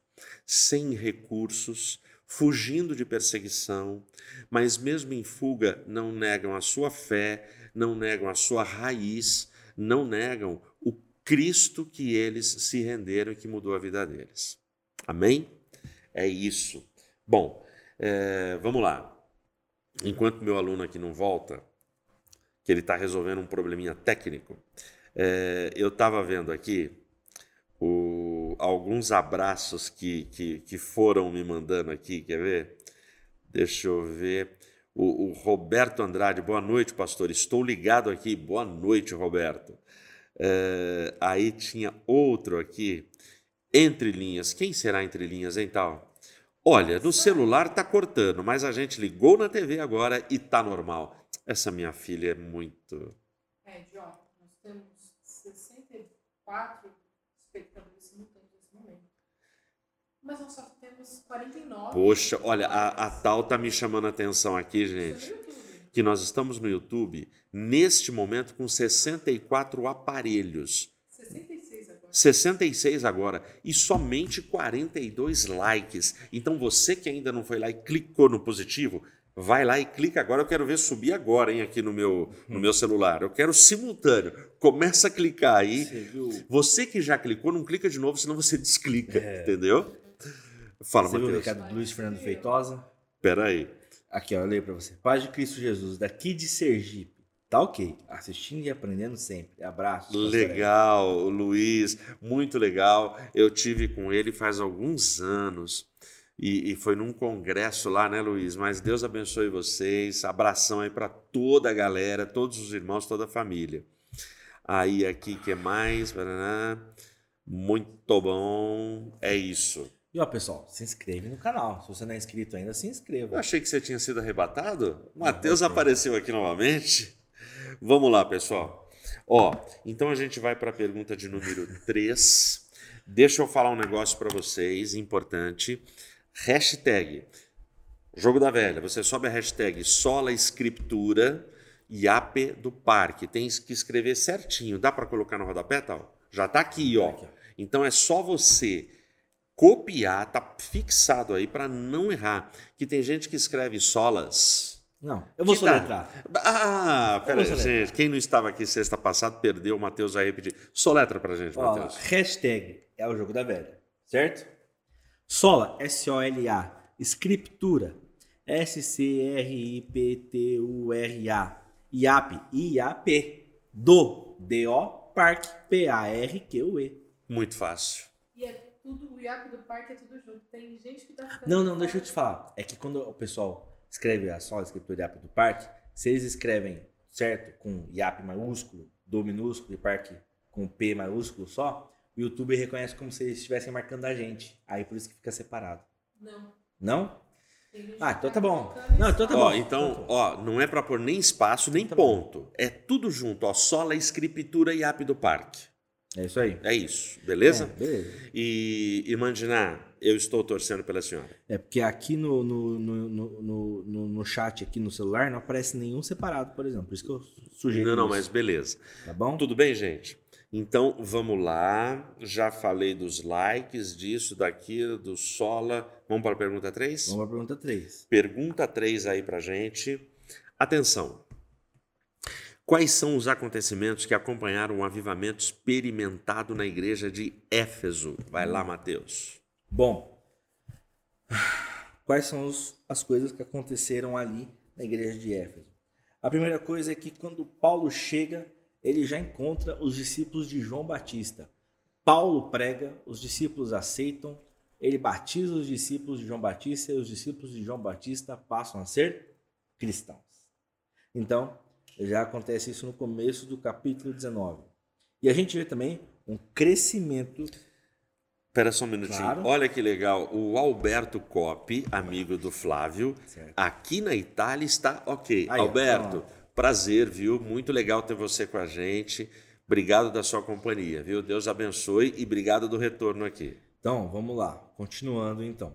sem recursos, fugindo de perseguição, mas mesmo em fuga não negam a sua fé, não negam a sua raiz, não negam o Cristo que eles se renderam e que mudou a vida deles. Amém? É isso. Bom, é, vamos lá. Enquanto meu aluno aqui não volta, que ele está resolvendo um probleminha técnico, é, eu estava vendo aqui o, alguns abraços que, que, que, foram me mandando aqui, quer ver? Deixa eu ver. O, o, Roberto Andrade, boa noite, pastor. Estou ligado aqui. Boa noite, Roberto. É, aí tinha outro aqui, entre linhas. Quem será entre linhas, hein, tal? Olha, no celular tá cortando, mas a gente ligou na TV agora e tá normal. Essa minha filha é muito. É, ó, nós temos 64 espectadores simultâneos nesse momento. Mas nós só temos 49. Poxa, olha, a, a tal tá me chamando a atenção aqui, gente. Que nós estamos no YouTube, neste momento, com 64 aparelhos. 66 agora e somente 42 likes. Então você que ainda não foi lá e clicou no positivo, vai lá e clica agora. Eu quero ver subir agora, hein, aqui no meu, no meu celular. Eu quero simultâneo. Começa a clicar aí. Você, você que já clicou, não clica de novo, senão você desclica, é. entendeu? Fala, você Matheus. Viu o recado do Luiz Fernando Feitosa? Pera aí. Aqui, ó, eu leio para você. Paz de Cristo Jesus, daqui de Sergipe. Tá ok. Assistindo e aprendendo sempre. Abraço. Legal, Luiz. Muito legal. Eu tive com ele faz alguns anos. E, e, foi num congresso lá, né, Luiz? Mas Deus abençoe vocês. Abração aí para toda a galera, todos os irmãos, toda a família. Aí aqui que mais? Muito bom. É isso. E ó, pessoal, se inscreve no canal. Se você não é inscrito ainda, se inscreva. Eu achei que você tinha sido arrebatado. Matheus apareceu aqui novamente. Vamos lá, pessoal. Ó, então a gente vai para a pergunta de número 3. Deixa eu falar um negócio para vocês, importante. Hashtag Jogo da Velha. Você sobe a hashtag Sola Escritura IAP do Parque. Tem que escrever certinho. Dá para colocar no rodapé, tal? Já está aqui, ó. Então é só você copiar, tá fixado aí para não errar. Que tem gente que escreve solas não, eu vou soletrar. Ah, peraí, gente. Quem não estava aqui sexta passada perdeu, o Matheus vai repetir. Soletra pra gente, Matheus. Hashtag é o jogo da velha, certo? Sola, S-O-L-A. Escritura, S-C-R-I-P-T-U-R-A. IAP, I-A-P. Do, D-O, Parque, P-A-R-Q-U-E. Muito fácil. E é tudo, o IAP do parque é tudo junto. Tem gente que tá Não, não, deixa eu te falar. É que quando o pessoal escreve a só a escritura IAP do parque, se eles escrevem certo com IAP maiúsculo, do minúsculo e parque com P maiúsculo só, o YouTube reconhece como se eles estivessem marcando a gente. Aí por isso que fica separado. Não. Não? Ah, então tá bom. Não, então tá ó, bom. Então, ó, não é para pôr nem espaço, nem tá ponto. Bom. É tudo junto, ó. Só a escritura e app do parque. É isso aí. É isso, beleza? É, beleza. E, imaginar eu estou torcendo pela senhora. É porque aqui no, no, no, no, no chat, aqui no celular, não aparece nenhum separado, por exemplo. Por isso que eu sugiro. Não, não, isso. mas beleza. Tá bom? Tudo bem, gente? Então vamos lá. Já falei dos likes, disso, daquilo, do Sola. Vamos para a pergunta 3? Vamos para a pergunta 3. Pergunta 3 aí para gente. Atenção. Quais são os acontecimentos que acompanharam o avivamento experimentado na igreja de Éfeso? Vai lá, Mateus. Bom, quais são os, as coisas que aconteceram ali na igreja de Éfeso? A primeira coisa é que quando Paulo chega, ele já encontra os discípulos de João Batista. Paulo prega, os discípulos aceitam, ele batiza os discípulos de João Batista e os discípulos de João Batista passam a ser cristãos. Então, já acontece isso no começo do capítulo 19. E a gente vê também um crescimento Espera só um minutinho. Claro. Olha que legal. O Alberto Coppi, amigo do Flávio, certo. aqui na Itália está ok. Aí, Alberto, Prazer, viu? Muito legal ter você com a gente. Obrigado da sua companhia, viu? Deus abençoe e obrigado do retorno aqui. Então, vamos lá. Continuando então.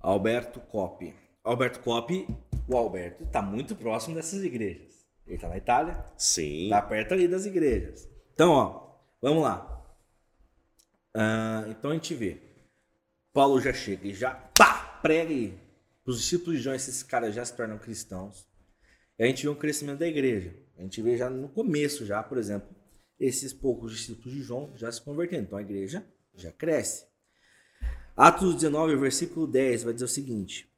Alberto Coppi. Alberto Coppi, o Alberto está muito próximo dessas igrejas. Ele está na Itália. Sim. Está perto ali das igrejas. Então, ó, vamos lá. Uh, então a gente vê. Paulo já chega e já pá, prega aí. Os discípulos de João, esses caras já se tornam cristãos. E a gente vê um crescimento da igreja. A gente vê já no começo, já, por exemplo, esses poucos discípulos de João já se convertendo. Então a igreja já cresce. Atos 19, versículo 10 vai dizer o seguinte: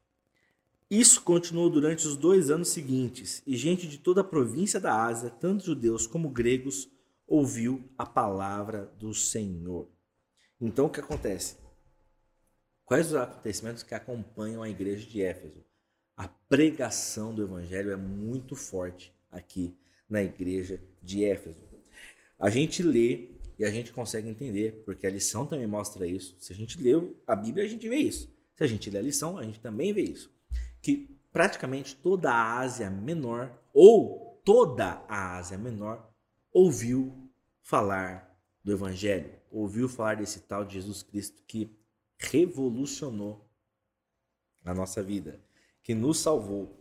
Isso continuou durante os dois anos seguintes, e gente de toda a província da Ásia, tanto judeus como gregos, ouviu a palavra do Senhor. Então o que acontece? Quais os acontecimentos que acompanham a igreja de Éfeso? A pregação do evangelho é muito forte aqui na igreja de Éfeso. A gente lê e a gente consegue entender, porque a lição também mostra isso. Se a gente lê a Bíblia, a gente vê isso. Se a gente lê a lição, a gente também vê isso. Que praticamente toda a Ásia Menor, ou toda a Ásia Menor, ouviu falar do Evangelho, ouviu falar desse tal de Jesus Cristo que revolucionou a nossa vida, que nos salvou.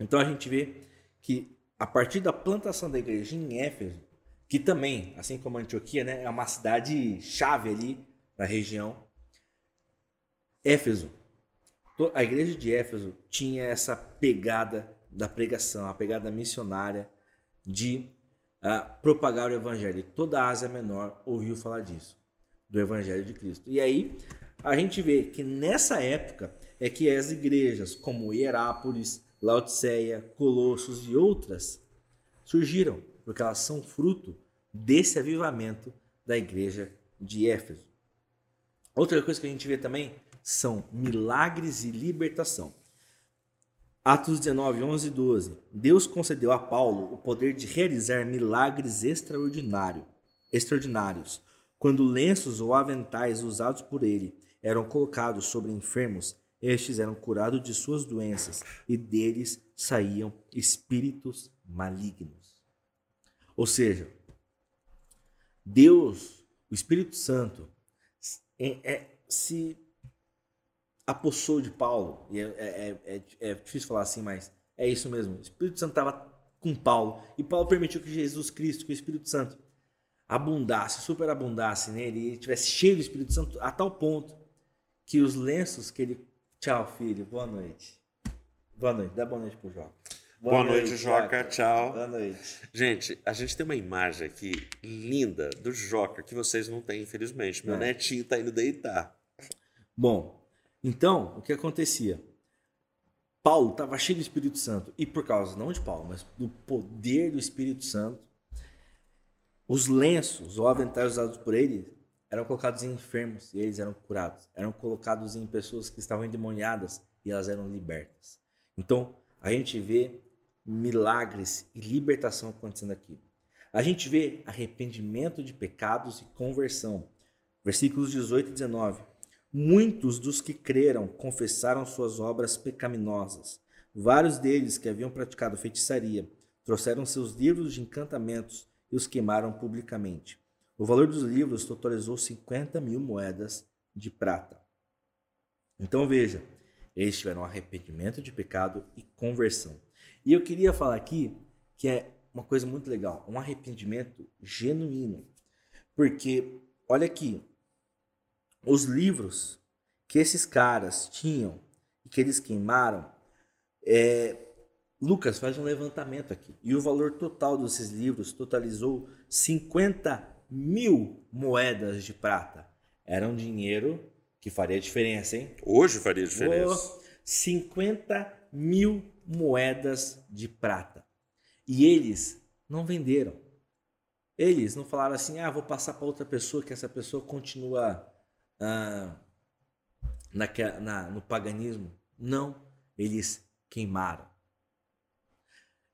Então a gente vê que a partir da plantação da igreja em Éfeso, que também, assim como Antioquia, né, é uma cidade chave ali na região. Éfeso. A igreja de Éfeso tinha essa pegada da pregação, a pegada missionária de uh, propagar o evangelho. Toda a Ásia Menor ouviu falar disso, do evangelho de Cristo. E aí a gente vê que nessa época é que as igrejas como Hierápolis, Laodiceia, Colossos e outras surgiram, porque elas são fruto desse avivamento da igreja de Éfeso. Outra coisa que a gente vê também são milagres e libertação. Atos 19, 11 e 12. Deus concedeu a Paulo o poder de realizar milagres extraordinário, extraordinários, quando lenços ou aventais usados por ele eram colocados sobre enfermos, estes eram curados de suas doenças e deles saíam espíritos malignos. Ou seja, Deus, o Espírito Santo, é, é, se apossou de Paulo. E é, é, é, é, difícil falar assim, mas é isso mesmo. O Espírito Santo estava com Paulo. E Paulo permitiu que Jesus Cristo, que o Espírito Santo, abundasse, superabundasse nele e estivesse cheio do Espírito Santo a tal ponto que os lenços que ele. Tchau, filho. Boa noite. Boa noite. Dá boa noite pro João. Boa, Boa noite, noite, Joca. Tchau. Boa noite. Gente, a gente tem uma imagem aqui linda do Joca que vocês não têm, infelizmente. Meu é. netinho tá indo deitar. Bom, então, o que acontecia? Paulo estava cheio do Espírito Santo. E por causa, não de Paulo, mas do poder do Espírito Santo, os lenços ou aventais usados por ele eram colocados em enfermos e eles eram curados. Eram colocados em pessoas que estavam endemoniadas e elas eram libertas. Então, a gente vê milagres e libertação acontecendo aqui. A gente vê arrependimento de pecados e conversão. Versículos 18 e 19. Muitos dos que creram confessaram suas obras pecaminosas. Vários deles que haviam praticado feitiçaria trouxeram seus livros de encantamentos e os queimaram publicamente. O valor dos livros totalizou 50 mil moedas de prata. Então veja, eles tiveram arrependimento de pecado e conversão. E eu queria falar aqui que é uma coisa muito legal, um arrependimento genuíno. Porque, olha aqui, os livros que esses caras tinham e que eles queimaram, é, Lucas faz um levantamento aqui. E o valor total desses livros totalizou 50 mil moedas de prata. Era um dinheiro que faria diferença, hein? Hoje faria diferença. Oh, 50 mil moedas de prata. E eles não venderam. Eles não falaram assim, ah, vou passar para outra pessoa, que essa pessoa continua ah, na, na, no paganismo. Não, eles queimaram.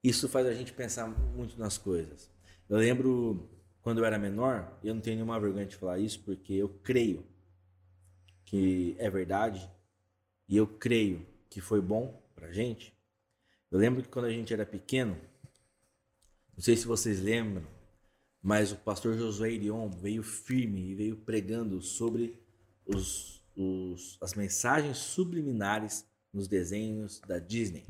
Isso faz a gente pensar muito nas coisas. Eu lembro quando eu era menor, eu não tenho nenhuma vergonha de falar isso, porque eu creio que é verdade e eu creio que foi bom pra gente. Eu lembro que quando a gente era pequeno, Não sei se vocês lembram, mas o pastor Josué Irion veio firme e veio pregando sobre os, os, as mensagens subliminares nos desenhos da Disney.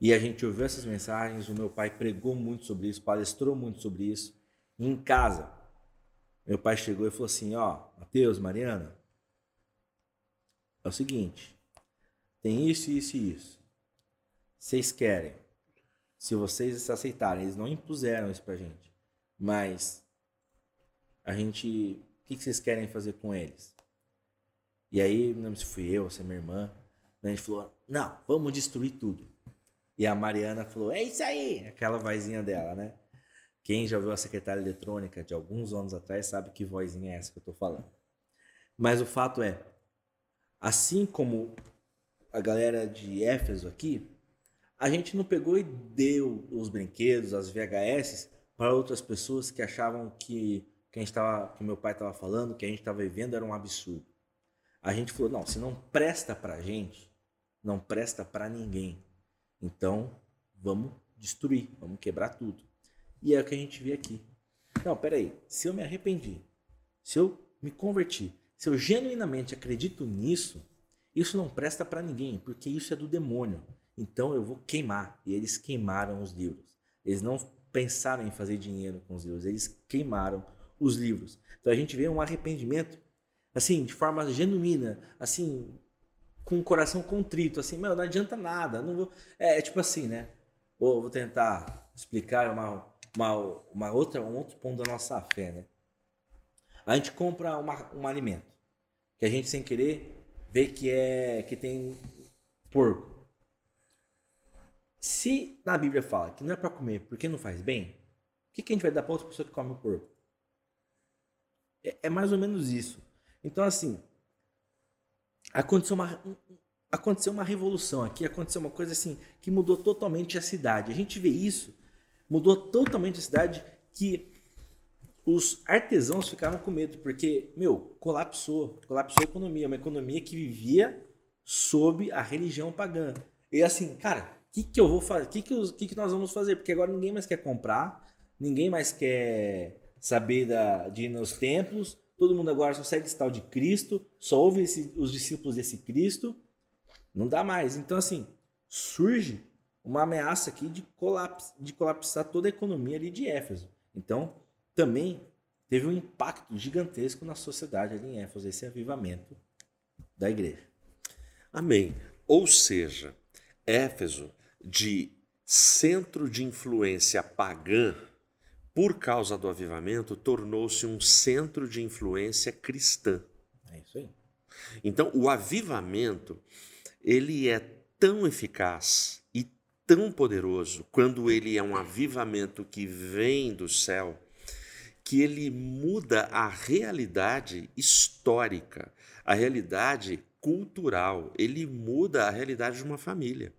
E a gente ouviu essas mensagens, o meu pai pregou muito sobre isso, palestrou muito sobre isso. E em casa, meu pai chegou e falou assim: Ó, Mateus, Mariana, é o seguinte, tem isso, isso e isso. Vocês querem. Se vocês aceitarem, eles não impuseram isso pra gente. Mas a gente. O que vocês querem fazer com eles? E aí, não lembro se fui eu, se é minha irmã. A gente falou: não, vamos destruir tudo. E a Mariana falou: é isso aí! Aquela vozinha dela, né? Quem já ouviu a secretária eletrônica de alguns anos atrás sabe que vozinha é essa que eu tô falando. Mas o fato é, assim como a galera de Éfeso aqui, a gente não pegou e deu os brinquedos, as VHS para outras pessoas que achavam que que a gente tava, que meu pai estava falando, que a gente estava vivendo era um absurdo. A gente falou, não, se não presta para gente, não presta para ninguém. Então, vamos destruir, vamos quebrar tudo. E é o que a gente vê aqui. Não, peraí, se eu me arrependi, se eu me converti, se eu genuinamente acredito nisso, isso não presta para ninguém, porque isso é do demônio. Então eu vou queimar. E eles queimaram os livros. Eles não pensaram em fazer dinheiro com os livros, eles queimaram os livros. Então a gente vê um arrependimento, assim, de forma genuína, assim, com o coração contrito, assim, meu, não adianta nada, não vou... É, é tipo assim, né? Vou, tentar explicar uma, uma, uma outra, um outro ponto da nossa fé, né? A gente compra uma, um alimento que a gente sem querer vê que é que tem porco. Se na Bíblia fala que não é para comer porque não faz bem, o que, que a gente vai dar para outra pessoa que come o porco? É, é mais ou menos isso. Então assim, aconteceu uma, aconteceu uma revolução aqui, aconteceu uma coisa assim que mudou totalmente a cidade. A gente vê isso, mudou totalmente a cidade que os artesãos ficaram com medo, porque, meu, colapsou, colapsou a economia, uma economia que vivia sob a religião pagã. E assim, cara, o que, que eu vou fazer? O que, que, que, que nós vamos fazer? Porque agora ninguém mais quer comprar, ninguém mais quer saber da, de ir nos templos, todo mundo agora só segue esse tal de Cristo, só ouve esse, os discípulos desse Cristo. Não dá mais. Então, assim, surge uma ameaça aqui de, colapso, de colapsar toda a economia ali de Éfeso. Então, também teve um impacto gigantesco na sociedade ali em Éfeso, esse avivamento da igreja. Amém. Ou seja, Éfeso, de centro de influência pagã, por causa do avivamento, tornou-se um centro de influência cristã. É isso aí. Então, o avivamento, ele é tão eficaz e tão poderoso quando ele é um avivamento que vem do céu, que ele muda a realidade histórica, a realidade cultural, ele muda a realidade de uma família.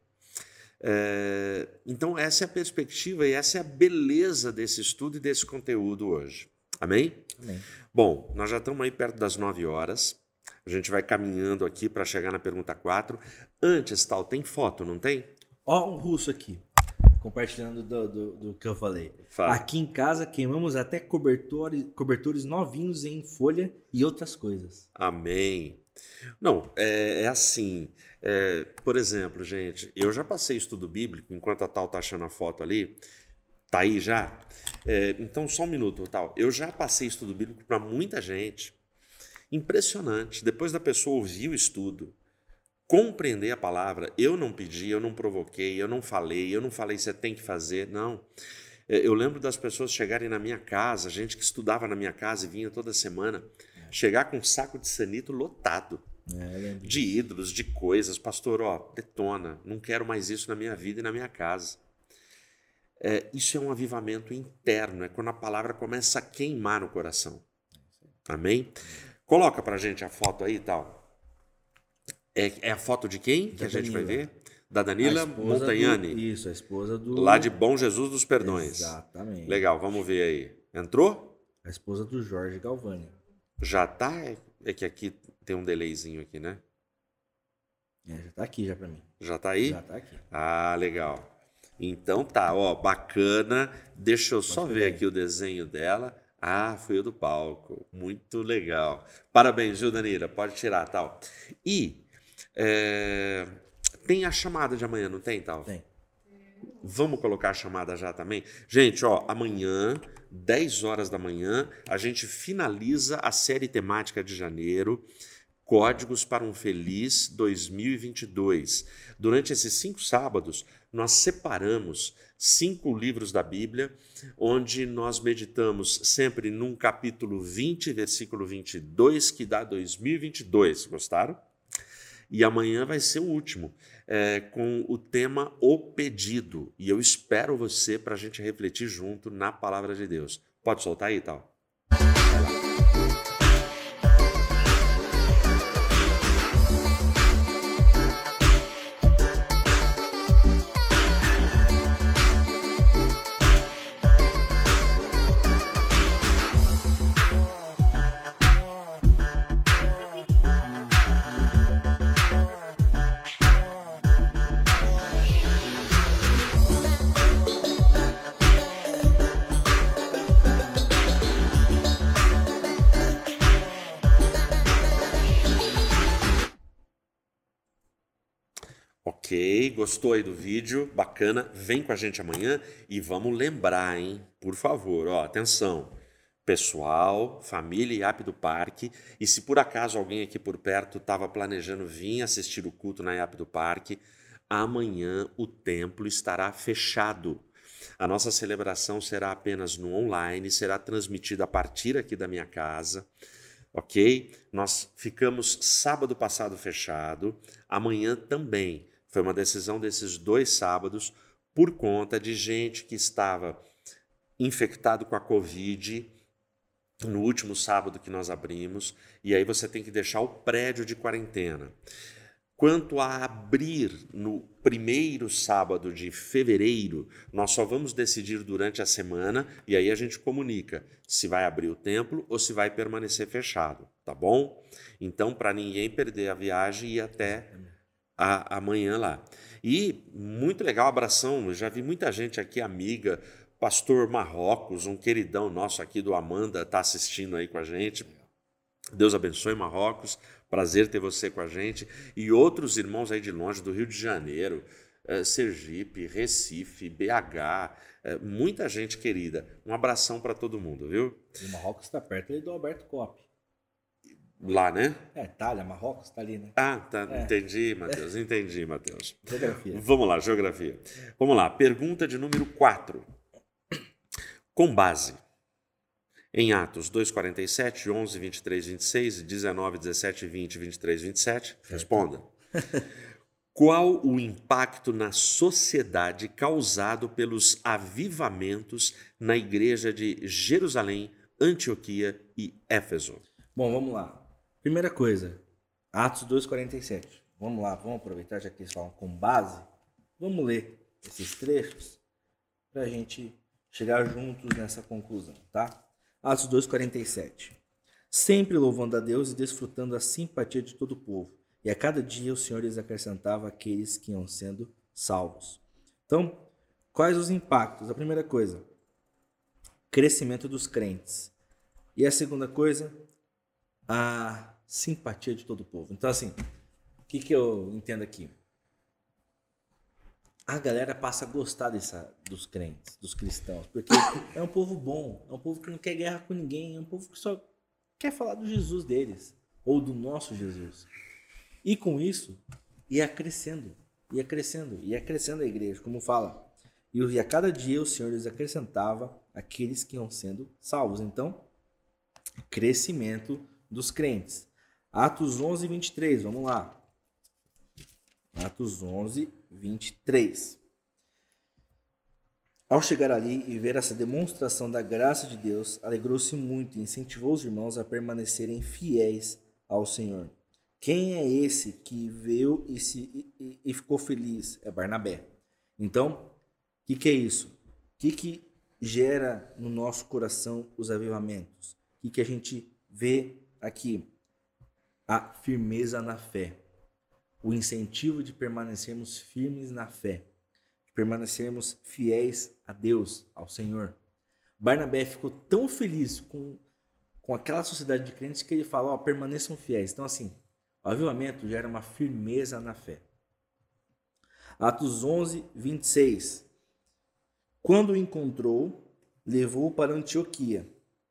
É, então, essa é a perspectiva e essa é a beleza desse estudo e desse conteúdo hoje. Amém? Amém. Bom, nós já estamos aí perto das 9 horas. A gente vai caminhando aqui para chegar na pergunta 4. Antes, tal, tem foto, não tem? Ó, um russo aqui, compartilhando do, do, do que eu falei. Fala. Aqui em casa queimamos até cobertores, cobertores novinhos em folha e outras coisas. Amém. Não, é, é assim. É, por exemplo, gente, eu já passei estudo bíblico, enquanto a Tal tá achando a foto ali, tá aí já? É, então, só um minuto, Tal. Eu já passei estudo bíblico para muita gente. Impressionante. Depois da pessoa ouvir o estudo, compreender a palavra, eu não pedi, eu não provoquei, eu não falei, eu não falei você tem que fazer, não. É, eu lembro das pessoas chegarem na minha casa, gente que estudava na minha casa e vinha toda semana, chegar com um saco de sanito lotado É, de ídolos, de coisas. Pastor, ó, detona, não quero mais isso na minha vida e na minha casa. É, isso é um avivamento interno, é quando a palavra começa a queimar no coração. Amém? Coloca pra gente a foto aí e tal. É, é a foto de quem que Da a gente vai Danila. ver? Da Danila Montagnani, do- isso, a esposa do. lá de Bom Jesus dos Perdões. Exatamente. Legal, vamos ver aí. Entrou? A esposa do Jorge Galvani. Já tá? É- É que aqui tem um delayzinho aqui, né? É, já tá aqui já pra mim. Já tá aí? Já tá aqui. Ah, legal. Então tá, ó, bacana. Deixa eu só ver aqui o desenho dela. Ah, foi o do palco. Muito legal. Parabéns, viu, Danila? Pode tirar, tal. E é, tem a chamada de amanhã, não tem, tal? Tem. Vamos colocar a chamada já também? Gente, ó, amanhã, 10 horas da manhã, a gente finaliza a série temática de janeiro. Códigos para um Feliz 2022. Durante esses cinco sábados, nós separamos cinco livros da Bíblia, onde nós meditamos sempre num capítulo 20, versículo 22, que dá 2022. Gostaram? E amanhã vai ser o último, é, com o tema O Pedido. E eu espero você para a gente refletir junto na palavra de Deus. Pode soltar aí, tal? Gostou aí do vídeo, bacana, vem com a gente amanhã e vamos lembrar, hein? Por favor, ó, atenção. Pessoal, família e app do parque. E se por acaso alguém aqui por perto estava planejando vir assistir o culto na app do parque, amanhã o templo estará fechado. A nossa celebração será apenas no online, será transmitida a partir aqui da minha casa ok? Nós ficamos sábado passado fechado, amanhã também. Foi uma decisão desses dois sábados por conta de gente que estava infectado com a Covid no último sábado que nós abrimos, e aí você tem que deixar o prédio de quarentena. Quanto a abrir no primeiro sábado de fevereiro, nós só vamos decidir durante a semana e aí a gente comunica se vai abrir o templo ou se vai permanecer fechado, tá bom? Então, para ninguém perder a viagem e até a, amanhã lá. E muito legal, abração. Já vi muita gente aqui, amiga, pastor Marrocos, um queridão nosso aqui do Amanda, está assistindo aí com a gente. Deus abençoe Marrocos, prazer ter você com a gente. E outros irmãos aí de longe, do Rio de Janeiro, eh, Sergipe, Recife, BH, eh, muita gente querida. Um abração para todo mundo, viu? O Marrocos está perto ali do Alberto Cop. Lá, né? É, Itália, Marrocos, tá ali, né? Ah, tá. É. Entendi, Matheus. Entendi, Matheus. Geografia. Vamos lá, geografia. Vamos lá. Pergunta de número 4. Com base em Atos 2,47, 11, 23, 26, 19, 17, 20, 23, 27, responda. Qual o impacto na sociedade causado pelos avivamentos na igreja de Jerusalém, Antioquia e Éfeso? Bom, vamos lá. Primeira coisa, Atos 2,47. Vamos lá, vamos aproveitar, já que eles falam com base. Vamos ler esses trechos para a gente chegar juntos nessa conclusão, tá? Atos 2,47. Sempre louvando a Deus e desfrutando a simpatia de todo o povo. E a cada dia o Senhor lhes acrescentava aqueles que iam sendo salvos. Então, quais os impactos? A primeira coisa, crescimento dos crentes. E a segunda coisa, a simpatia de todo o povo. Então, assim, o que, que eu entendo aqui? A galera passa a gostar dessa, dos crentes, dos cristãos, porque é um povo bom, é um povo que não quer guerra com ninguém, é um povo que só quer falar do Jesus deles, ou do nosso Jesus. E com isso, ia crescendo, ia crescendo, ia crescendo a igreja, como fala. E a cada dia o Senhor lhes acrescentava aqueles que iam sendo salvos. Então, crescimento dos crentes. Atos 11, 23, vamos lá. Atos 11, 23. Ao chegar ali e ver essa demonstração da graça de Deus, alegrou-se muito e incentivou os irmãos a permanecerem fiéis ao Senhor. Quem é esse que veio e, se, e, e ficou feliz? É Barnabé. Então, o que, que, é isso? O que, que gera no nosso coração os avivamentos? O que, que a gente vê aqui? A firmeza na fé, o incentivo de permanecermos firmes na fé. permanecermos fiéis a Deus, ao Senhor. Barnabé ficou tão feliz com, com aquela sociedade de crentes que ele fala, ó, permaneçam fiéis. Então, assim, o avivamento gera uma firmeza na fé. Atos 11, 26. Quando o encontrou, levou-o para Antioquia.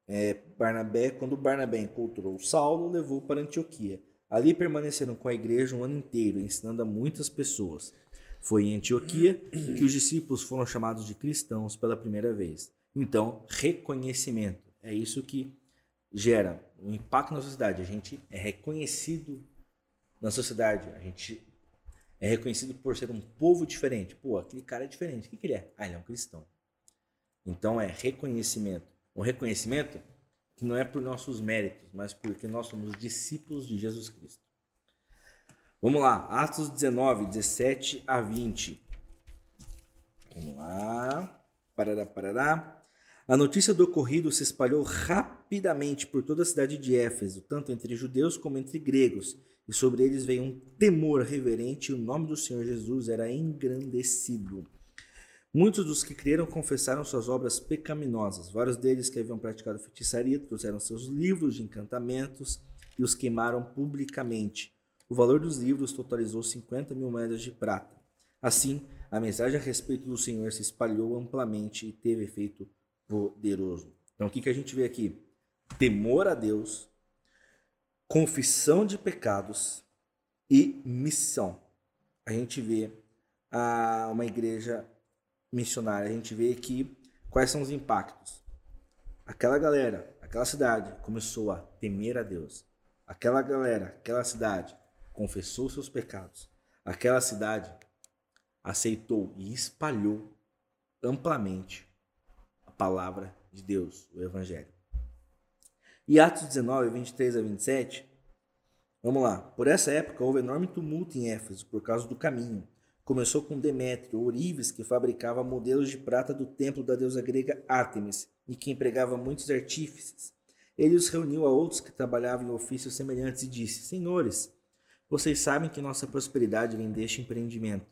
É, Barnabé, quando Barnabé encontrou Saulo, levou para Antioquia. Ali permaneceram com a igreja um ano inteiro, ensinando a muitas pessoas. Foi em Antioquia que os discípulos foram chamados de cristãos pela primeira vez. Então, reconhecimento. É isso que gera um impacto na sociedade. A gente é reconhecido na sociedade. A gente é reconhecido por ser um povo diferente. Pô, aquele cara é diferente. O que, que ele é? Ah, ele é um cristão. Então é reconhecimento. Um reconhecimento que não é por nossos méritos, mas porque nós somos discípulos de Jesus Cristo. Vamos lá, Atos 19, 17 a 20. Vamos lá. Parará, parará. A notícia do ocorrido se espalhou rapidamente por toda a cidade de Éfeso, tanto entre judeus como entre gregos, e sobre eles veio um temor reverente e o nome do Senhor Jesus era engrandecido. Muitos dos que creram confessaram suas obras pecaminosas. Vários deles que haviam praticado feitiçaria trouxeram seus livros de encantamentos e os queimaram publicamente. O valor dos livros totalizou 50 mil moedas de prata. Assim, a mensagem a respeito do Senhor se espalhou amplamente e teve efeito poderoso. Então, o que, que a gente vê aqui? Temor a Deus, confissão de pecados e missão. A gente vê a, uma igreja missionária, a gente vê aqui quais são os impactos. Aquela galera, aquela cidade começou a temer a Deus. Aquela galera, aquela cidade confessou seus pecados. Aquela cidade aceitou e espalhou amplamente a palavra de Deus, o Evangelho. E Atos 19, 23 a 27, vamos lá. Por essa época houve enorme tumulto em Éfeso por causa do caminho. Começou com Demétrio, Orives, que fabricava modelos de prata do templo da deusa grega Ártemis e que empregava muitos artífices. Ele os reuniu a outros que trabalhavam em ofícios semelhantes e disse: Senhores, vocês sabem que nossa prosperidade vem deste empreendimento.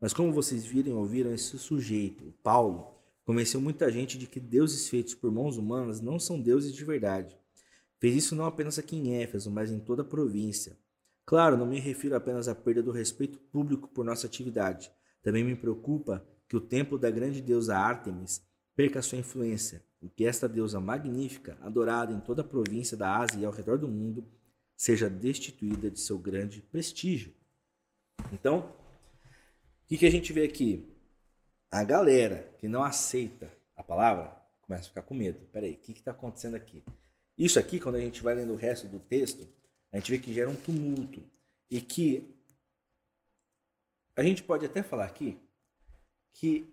Mas como vocês viram e ouviram esse sujeito, Paulo, convenceu muita gente de que deuses feitos por mãos humanas não são deuses de verdade. Fez isso não apenas aqui em Éfeso, mas em toda a província. Claro, não me refiro apenas à perda do respeito público por nossa atividade. Também me preocupa que o templo da grande deusa Ártemis perca sua influência e que esta deusa magnífica, adorada em toda a província da Ásia e ao redor do mundo, seja destituída de seu grande prestígio. Então, o que, que a gente vê aqui? A galera que não aceita a palavra começa a ficar com medo. Peraí, o que está acontecendo aqui? Isso aqui, quando a gente vai lendo o resto do texto, a gente vê que gera um tumulto. E que a gente pode até falar aqui que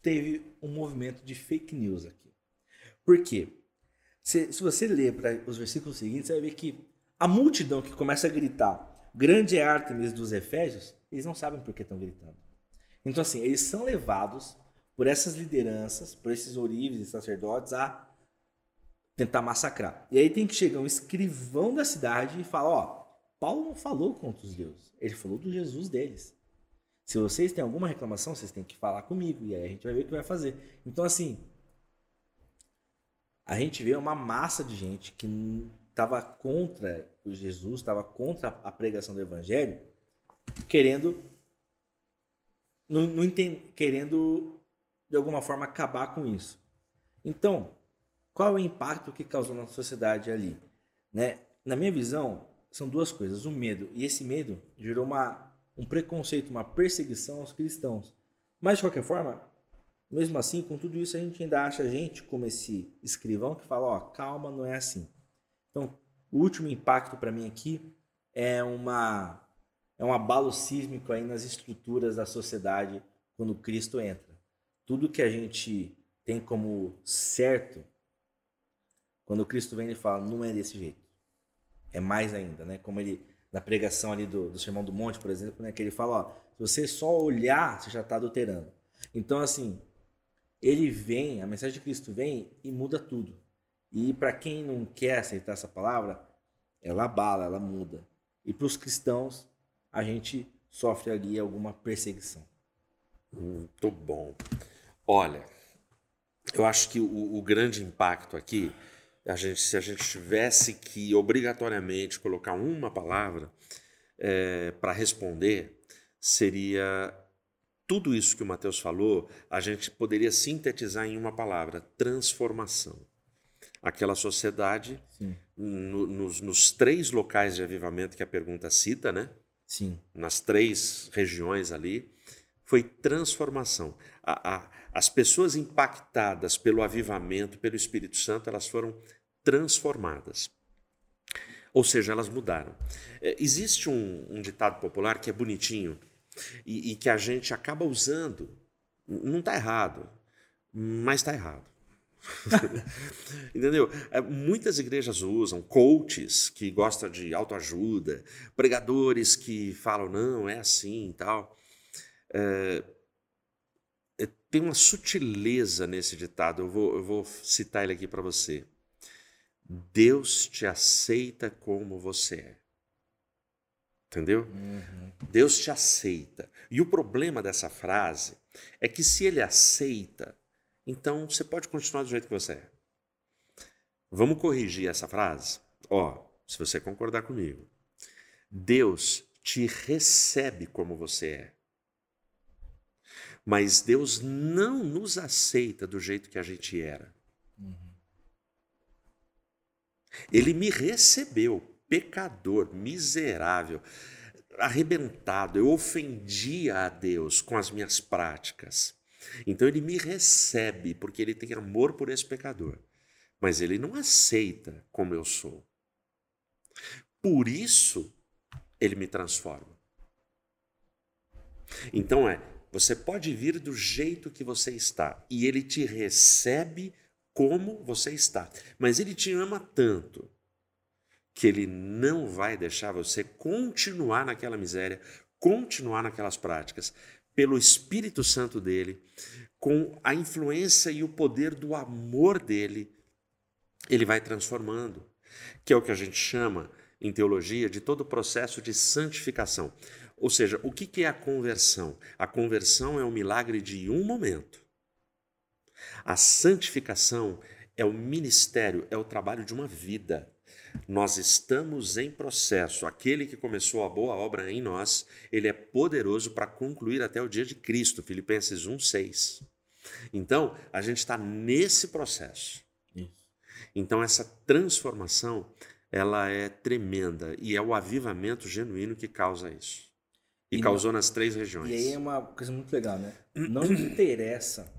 teve um movimento de fake news aqui. Por quê? Se, se você ler para os versículos seguintes, você vai ver que a multidão que começa a gritar, grande é Artemis dos Efésios, eles não sabem por que estão gritando. Então, assim, eles são levados por essas lideranças, por esses ourives e sacerdotes a tentar massacrar. E aí tem que chegar um escrivão da cidade e falar, ó, Paulo não falou contra os deuses, ele falou do Jesus deles. Se vocês têm alguma reclamação, vocês têm que falar comigo e aí a gente vai ver o que vai fazer. Então, assim, a gente vê uma massa de gente que estava contra o Jesus, estava contra a pregação do evangelho, querendo não, não entend, querendo de alguma forma acabar com isso. Então, qual é o impacto que causou na sociedade ali? Né? Na minha visão, são duas coisas: o medo. E esse medo gerou uma, um preconceito, uma perseguição aos cristãos. Mas, de qualquer forma, mesmo assim, com tudo isso, a gente ainda acha a gente como esse escrivão que fala: ó, calma, não é assim. Então, o último impacto para mim aqui é uma é um abalo sísmico aí nas estruturas da sociedade quando Cristo entra. Tudo que a gente tem como certo, quando Cristo vem, ele fala, não é desse jeito. É mais ainda, né? Como ele, na pregação ali do, do Sermão do Monte, por exemplo, né? que ele fala, ó, se você só olhar, você já está adulterando. Então, assim, ele vem, a mensagem de Cristo vem e muda tudo. E para quem não quer aceitar essa palavra, ela abala, ela muda. E para os cristãos, a gente sofre ali alguma perseguição. Muito bom. Olha, eu acho que o, o grande impacto aqui, a gente, se a gente tivesse que obrigatoriamente colocar uma palavra é, para responder, seria tudo isso que o Mateus falou, a gente poderia sintetizar em uma palavra: transformação. Aquela sociedade, no, nos, nos, três locais de avivamento que a pergunta cita, né? Sim. Nas três regiões ali, foi transformação. A, a, as pessoas impactadas pelo avivamento, pelo Espírito Santo, elas foram transformadas. Ou seja, elas mudaram. É, existe um, um ditado popular que é bonitinho e, e que a gente acaba usando. Não está errado, mas está errado. Entendeu? É, muitas igrejas usam coaches que gostam de autoajuda, pregadores que falam, não, é assim e tal. É, tem uma sutileza nesse ditado, eu vou, eu vou citar ele aqui para você. Deus te aceita como você é. Entendeu? Uhum. Deus te aceita. E o problema dessa frase é que se ele aceita, então você pode continuar do jeito que você é. Vamos corrigir essa frase? Ó, se você concordar comigo. Deus te recebe como você é. Mas Deus não nos aceita do jeito que a gente era. Ele me recebeu, pecador, miserável, arrebentado. Eu ofendia a Deus com as minhas práticas. Então ele me recebe porque ele tem amor por esse pecador. Mas ele não aceita como eu sou. Por isso ele me transforma. Então é, você pode vir do jeito que você está e ele te recebe como você está. Mas ele te ama tanto que ele não vai deixar você continuar naquela miséria, continuar naquelas práticas, pelo Espírito Santo dele, com a influência e o poder do amor dele, ele vai transformando, que é o que a gente chama em teologia de todo o processo de santificação. Ou seja, o que é a conversão? A conversão é um milagre de um momento. A santificação é o ministério, é o trabalho de uma vida. Nós estamos em processo. Aquele que começou a boa obra em nós, ele é poderoso para concluir até o dia de Cristo. Filipenses 1:6. Então, a gente está nesse processo. Então, essa transformação, ela é tremenda e é o avivamento genuíno que causa isso. E, e causou não, nas três regiões. E aí é uma coisa muito legal, né? Não interessa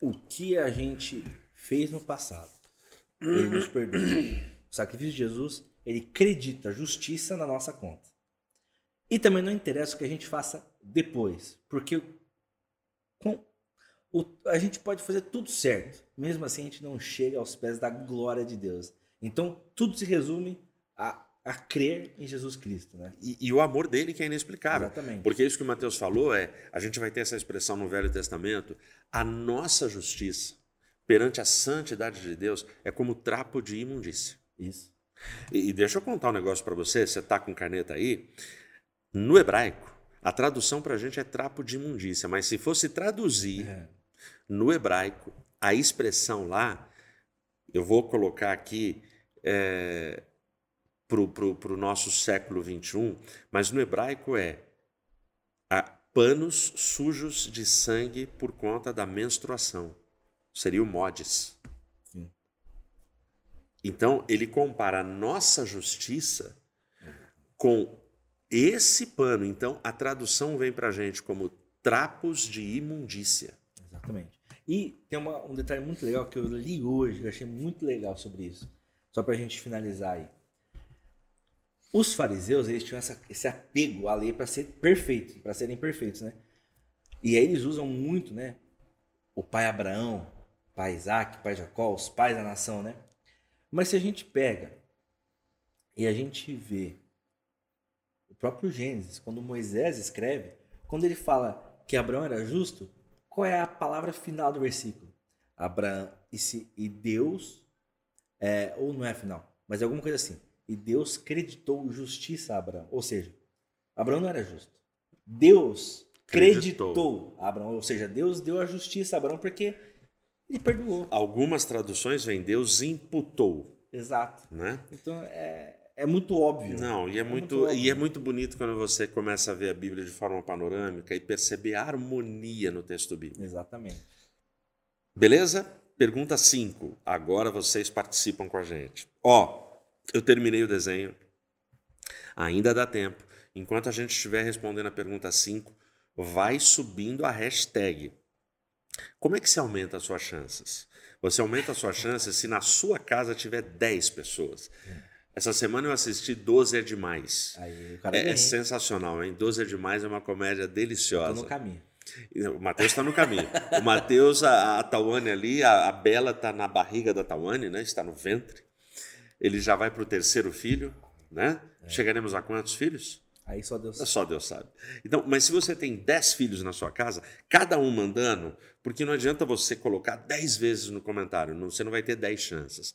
o que a gente fez no passado. Ele nos perdoa. O sacrifício de Jesus, ele acredita justiça na nossa conta. E também não interessa o que a gente faça depois, porque com o, a gente pode fazer tudo certo, mesmo assim a gente não chega aos pés da glória de Deus. Então, tudo se resume a a crer em Jesus Cristo, né? E, e, o amor dele que é inexplicável. Exatamente. Porque isso que o Mateus falou é, a gente vai ter essa expressão no Velho Testamento, a nossa justiça perante a santidade de Deus é como trapo de imundícia. Isso. E, e deixa eu contar um negócio para você, você tá com caneta aí, no hebraico, a tradução para a gente é trapo de imundícia, mas se fosse traduzir é. no hebraico, a expressão lá, eu vou colocar aqui é, para o nosso século XXI, mas no hebraico é panos sujos de sangue por conta da menstruação. Seria o modes. Sim. Então, ele compara a nossa justiça com esse pano. Então, a tradução vem para a gente como trapos de imundícia. Exatamente. E tem uma, um detalhe muito legal que eu li hoje, que eu achei muito legal sobre isso. Só para a gente finalizar aí. Os fariseus, eles tinham essa, esse apego à lei para ser perfeito, para serem perfeitos, né? E aí eles usam muito, né? O pai Abraão, pai Isaac, pai Jacó, os pais da nação, né? Mas se a gente pega e a gente vê o próprio Gênesis, quando Moisés escreve, quando ele fala que Abraão era justo, qual é a palavra final do versículo? Abraão e, se, e Deus, é, ou não é final, mas é alguma coisa assim e Deus creditou justiça a Abraão. Ou seja, Abraão não era justo. Deus creditou. creditou Abraão. Ou seja, Deus deu a justiça a Abraão porque ele perdoou. Algumas traduções vêm Deus imputou. Exato. Né? Então é, é muito óbvio. Não, e é, é muito, muito e é muito bonito quando você começa a ver a Bíblia de forma panorâmica e perceber a harmonia no texto bíblico. Exatamente. Beleza? Pergunta 5. Agora vocês participam com a gente. Ó, eu terminei o desenho. Ainda dá tempo. Enquanto a gente estiver respondendo a pergunta 5, vai subindo a hashtag. Como é que se aumenta as suas chances? Você aumenta as suas chances se na sua casa tiver 10 pessoas. Essa semana eu assisti 12 é demais. Aí, é, é, sensacional, hein? 12 é demais é uma comédia deliciosa. Estou no caminho. O Matheus está no caminho. O Matheus, a, a Tawane ali, a, a Bela está na barriga da Tawane, né? Está no ventre. Ele já vai para o terceiro filho, né? É. Chegaremos a quantos filhos? Aí só Deus sabe. Só Deus sabe. Então, mas se você tem dez filhos na sua casa, cada um mandando, porque não adianta você colocar dez vezes no comentário, não, você não vai ter dez chances.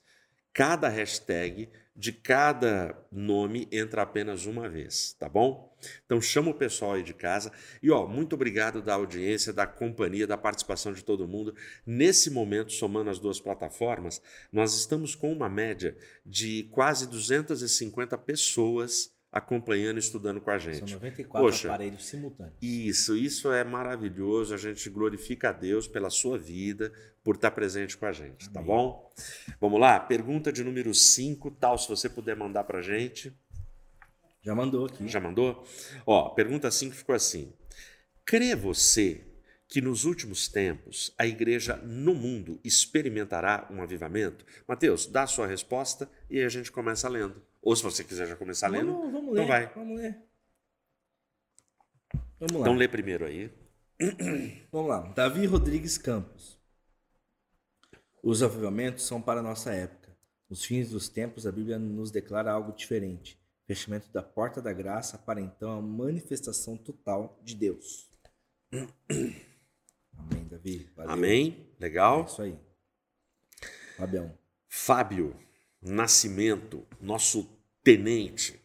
Cada hashtag de cada nome entra apenas uma vez, tá bom? Então chama o pessoal aí de casa e ó, muito obrigado da audiência, da companhia, da participação de todo mundo. Nesse momento, somando as duas plataformas, nós estamos com uma média de quase 250 pessoas acompanhando e estudando com a gente. São 94 Poxa, aparelhos simultâneos. Isso, isso é maravilhoso. A gente glorifica a Deus pela sua vida, por estar presente com a gente, tá Amém. tá bom? Vamos lá, pergunta de número 5, tal, se você puder mandar para a gente. Já mandou aqui. Já mandou? Ó, pergunta 5 ficou assim. Crê você que nos últimos tempos a igreja no mundo experimentará um avivamento? Mateus, dá a sua resposta e a gente começa lendo. Ou se você quiser já começar vamos, lendo, vamos então ler, vai. Vamos ler. Vamos lá. Então lê primeiro aí. Vamos lá. Davi Rodrigues Campos. Os avivamentos são para a nossa época. Nos fins dos tempos, a Bíblia nos declara algo diferente. Fechamento da porta da graça para então a manifestação total de Deus. Amém, Davi. Valeu. Amém. Legal. É isso aí. Fabião. Fábio. Nascimento, nosso tenente,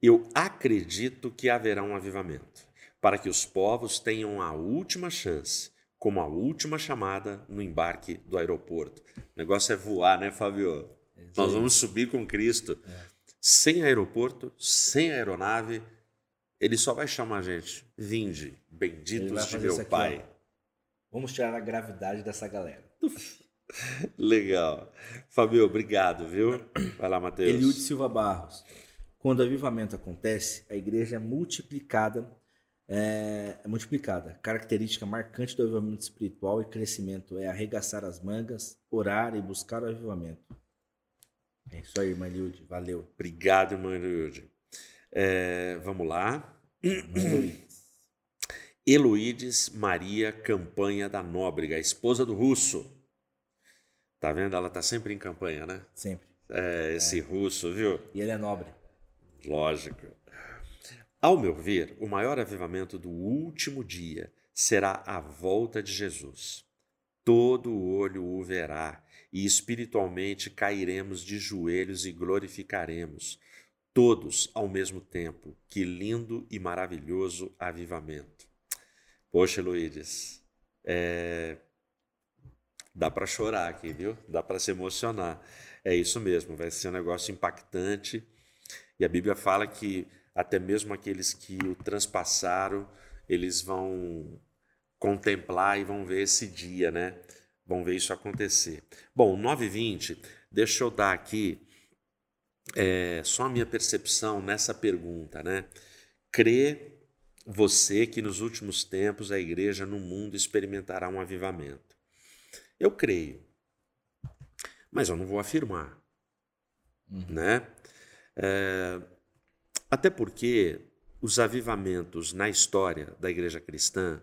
eu acredito que haverá um avivamento, para que os povos tenham a última chance, como a última chamada no embarque do aeroporto. O negócio é voar, né, Fábio? É Nós vamos subir com Cristo. É. Sem aeroporto, sem aeronave, ele só vai chamar a gente. Vinde, benditos de meu Pai. ó. Vamos tirar a gravidade dessa galera. Legal. Fabio, obrigado, viu? Vai lá, Matheus. Eliude Silva Barros. Quando o avivamento acontece, a igreja é multiplicada. É, é multiplicada. Característica marcante do avivamento espiritual e crescimento é arregaçar as mangas, orar e buscar o avivamento. É isso aí, irmã Eliude. Valeu. Obrigado, irmã Eliude. É, vamos lá. Heloídes Maria Campanha da Nóbrega, esposa do russo. Tá vendo? Ela tá sempre em campanha, né? Sempre. É, esse é. russo, viu? E ele é nobre. Lógico. Ao meu ver, o maior avivamento do último dia será a volta de Jesus. Todo olho o verá, e espiritualmente cairemos de joelhos e glorificaremos, todos ao mesmo tempo. Que lindo e maravilhoso avivamento. Poxa, Luiz, é, dá para chorar aqui, viu? Dá para se emocionar. É isso mesmo, vai ser um negócio impactante. E a Bíblia fala que até mesmo aqueles que o transpassaram, eles vão contemplar e vão ver esse dia, né? Vão ver isso acontecer. Bom, 9h20, deixa eu dar aqui é, só a minha percepção nessa pergunta, né? Crê você que nos últimos tempos a igreja no mundo experimentará um avivamento? Eu creio, mas eu não vou afirmar, uhum. né? É, até porque os avivamentos na história da igreja cristã,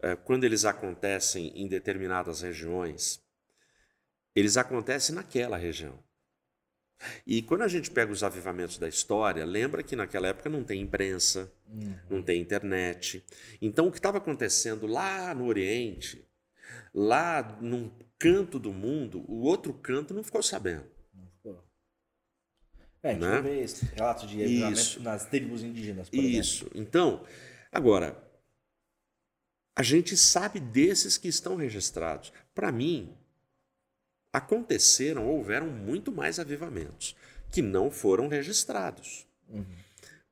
é, quando eles acontecem em determinadas regiões, eles acontecem naquela região. E quando a gente pega os avivamentos da história, lembra que naquela época não tem imprensa, uhum. não tem internet. Então o que estava acontecendo lá no Oriente lá num canto do mundo, o outro canto não ficou sabendo. Não ficou. É, a gente né? vê esse relato de nas tribos indígenas, por Isso. Exemplo. Então, Agora, a gente sabe desses que estão registrados. Para mim, aconteceram, houveram muito mais avivamentos que não foram registrados. Uhum.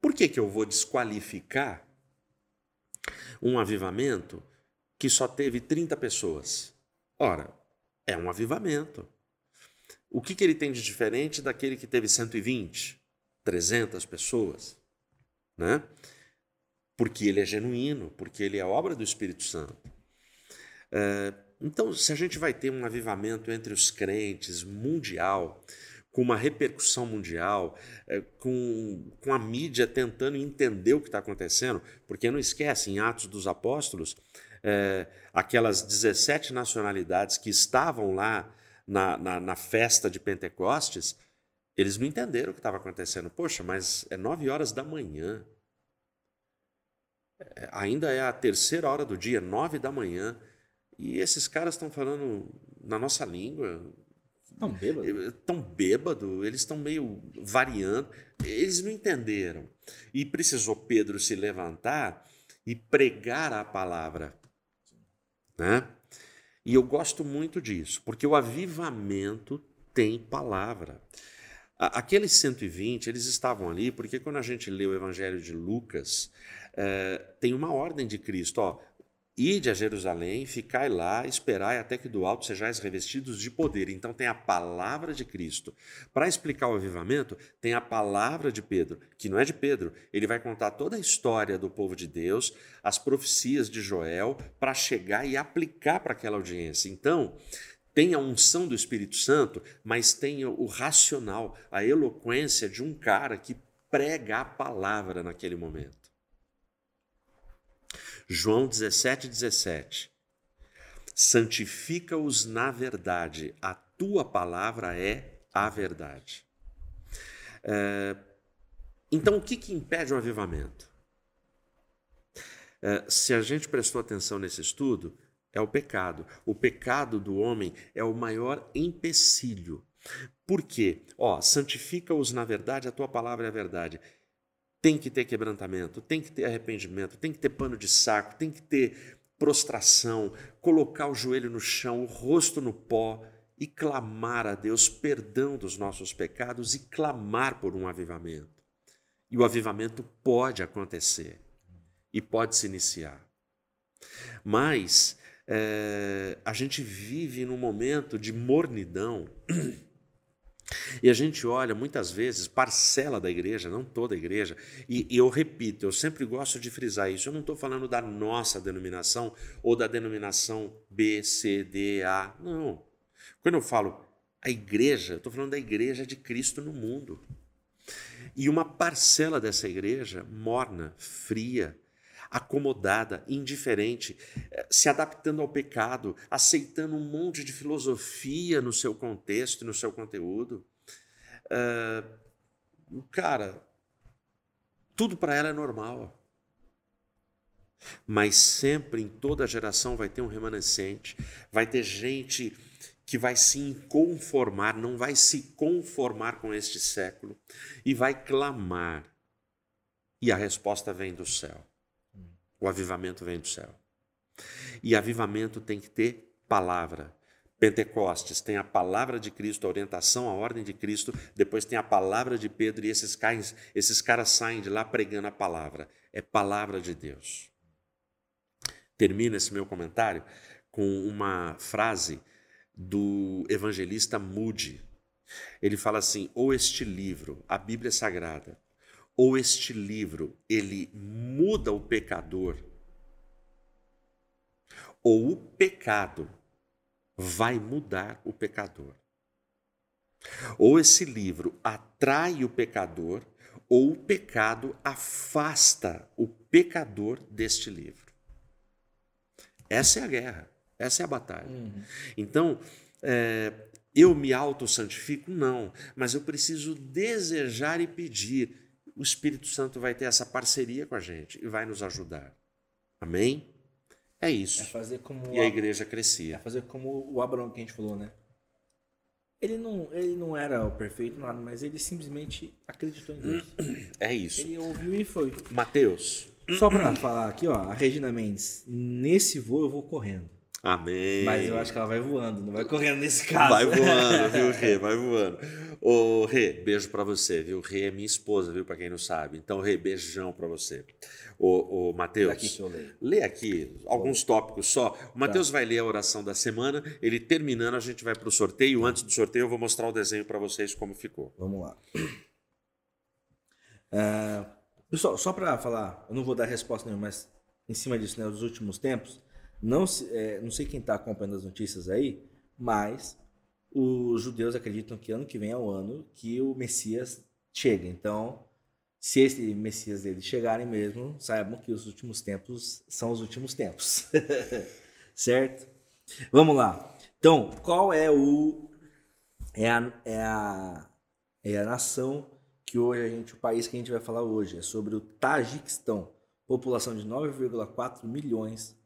Por que, que eu vou desqualificar um avivamento que só teve 30 pessoas? Ora, é um avivamento. O que, que ele tem de diferente daquele que teve 120, 300 pessoas? Né? Porque ele é genuíno, porque ele é obra do Espírito Santo. É, então, se a gente vai ter um avivamento entre os crentes mundial, com uma repercussão mundial, é, com, com a mídia tentando entender o que está acontecendo, porque não esquece, em Atos dos Apóstolos, é, aquelas 17 nacionalidades que estavam lá na, na, na festa de Pentecostes, eles não entenderam o que estava acontecendo. Poxa, mas é nove horas da manhã. É, ainda é a terceira hora do dia, nove da manhã. E esses caras estão falando na nossa língua. Estão bêbados? Estão bêbados, eles estão meio variando. Eles não entenderam. E precisou Pedro se levantar e pregar a palavra. Né? E eu gosto muito disso, porque o avivamento tem palavra. Aqueles 120, eles estavam ali porque quando a gente lê o Evangelho de Lucas, é, tem uma ordem de Cristo. Ó, Ide a Jerusalém, ficai lá, esperai até que do alto sejais revestidos de poder. Então tem a palavra de Cristo. Para explicar o avivamento, tem a palavra de Pedro, que não é de Pedro. Ele vai contar toda a história do povo de Deus, as profecias de Joel, para chegar e aplicar para aquela audiência. Então, tem a unção do Espírito Santo, mas tem o racional, a eloquência de um cara que prega a palavra naquele momento. João 17, 17. Santifica-os na verdade, a tua palavra é a verdade. É, então, o que, que impede o avivamento? É, se a gente prestou atenção nesse estudo, é o pecado. O pecado do homem é o maior empecilho. Por quê? Ó, santifica-os na verdade, a tua palavra é a verdade. Tem que ter quebrantamento, tem que ter arrependimento, tem que ter pano de saco, tem que ter prostração, colocar o joelho no chão, o rosto no pó e clamar a Deus perdão dos nossos pecados e clamar por um avivamento. E o avivamento pode acontecer e pode se iniciar. Mas é, a gente vive num momento de mornidão E a gente olha muitas vezes parcela da igreja, não toda a igreja, e, e eu repito, eu sempre gosto de frisar isso. Eu não estou falando da nossa denominação ou da denominação B, C, D, A. Não. Quando eu falo a igreja, estou falando da igreja de Cristo no mundo. E uma parcela dessa igreja morna, fria, acomodada, indiferente, eh, se adaptando ao pecado, aceitando um monte de filosofia no seu contexto, no seu conteúdo. Uh, cara, tudo para ela é normal. Mas sempre, em toda geração, vai ter um remanescente, vai ter gente que vai se conformar, não vai se conformar com este século e vai clamar. E a resposta vem do céu. O avivamento vem do céu. E avivamento tem que ter palavra. Pentecostes tem a palavra de Cristo, a orientação, a ordem de Cristo, depois tem a palavra de Pedro e esses caras, esses caras saem de lá pregando a palavra. É palavra de Deus. Termino esse meu comentário com uma frase do evangelista Moody. Ele fala assim: ou este livro, a Bíblia Sagrada, ou este livro ele muda o pecador, ou o pecado vai mudar o pecador. Ou esse livro atrai o pecador, ou o pecado afasta o pecador deste livro. Essa é a guerra, essa é a batalha. Uhum. Então, é, eu me auto-santifico? Não, mas eu preciso desejar e pedir o Espírito Santo vai ter essa parceria com a gente e vai nos ajudar. Amém? É isso. É fazer como e a igreja crescia. É fazer como o Abraão que a gente falou, né? Ele não, ele não era o perfeito, nada, mas ele simplesmente acreditou em Deus. É isso. Ele ouviu e foi. Mateus, Só pra falar aqui, ó, a Regina Mendes, nesse voo eu vou correndo. Amém. Mas eu acho que ela vai voando, não vai correndo nesse caso. Vai voando, viu, Rê? Vai voando. Ô, Rê, beijo pra você, viu? Rê é minha esposa, viu? Pra quem não sabe. Então, Rê, beijão pra você. Ô, ô Matheus, lê aqui alguns tópicos só. O Matheus vai ler a oração da semana. Ele terminando, a gente vai pro sorteio. Antes do sorteio, eu vou mostrar o desenho pra vocês como ficou. Vamos lá. É, pessoal, só para falar, eu não vou dar resposta nenhuma, mas em cima disso, né, nos últimos tempos, não, é, não sei quem está acompanhando as notícias aí, mas os judeus acreditam que ano que vem é o ano que o Messias chega. Então, se esse Messias deles chegarem mesmo, saibam que os últimos tempos são os últimos tempos. certo? Vamos lá. Então, qual é o é a, é a, é a nação que hoje a gente, o país que a gente vai falar hoje, é sobre o Tajiquistão. População de 9,4 milhões,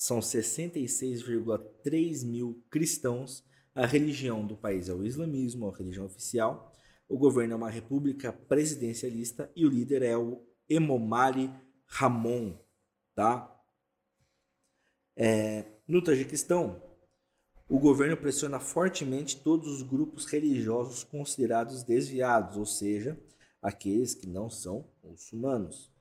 são 66,3 mil cristãos. A religião do país é o islamismo, a religião oficial. O governo é uma república presidencialista e o líder é o Emomali Ramon, tá? É, no Tajiquistão, o governo pressiona fortemente todos os grupos religiosos considerados desviados, ou seja, aqueles que não são muçulmanos.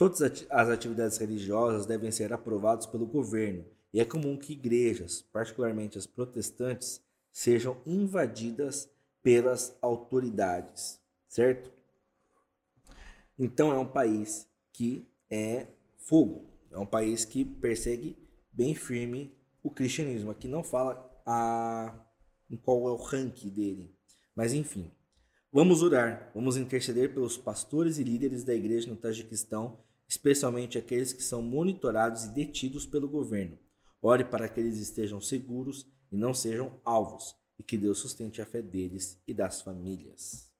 Todas as atividades religiosas devem ser aprovadas pelo governo, e é comum que igrejas, particularmente as protestantes, sejam invadidas pelas autoridades, certo? Então é um país que é fogo, é um país que persegue bem firme o cristianismo. Aqui não fala a, em qual é o ranking dele, mas enfim. Vamos orar, vamos interceder pelos pastores e líderes da igreja no Tajiquistão, especialmente aqueles que são monitorados e detidos pelo governo. Ore para que eles estejam seguros e não sejam alvos, e que Deus sustente a fé deles e das famílias.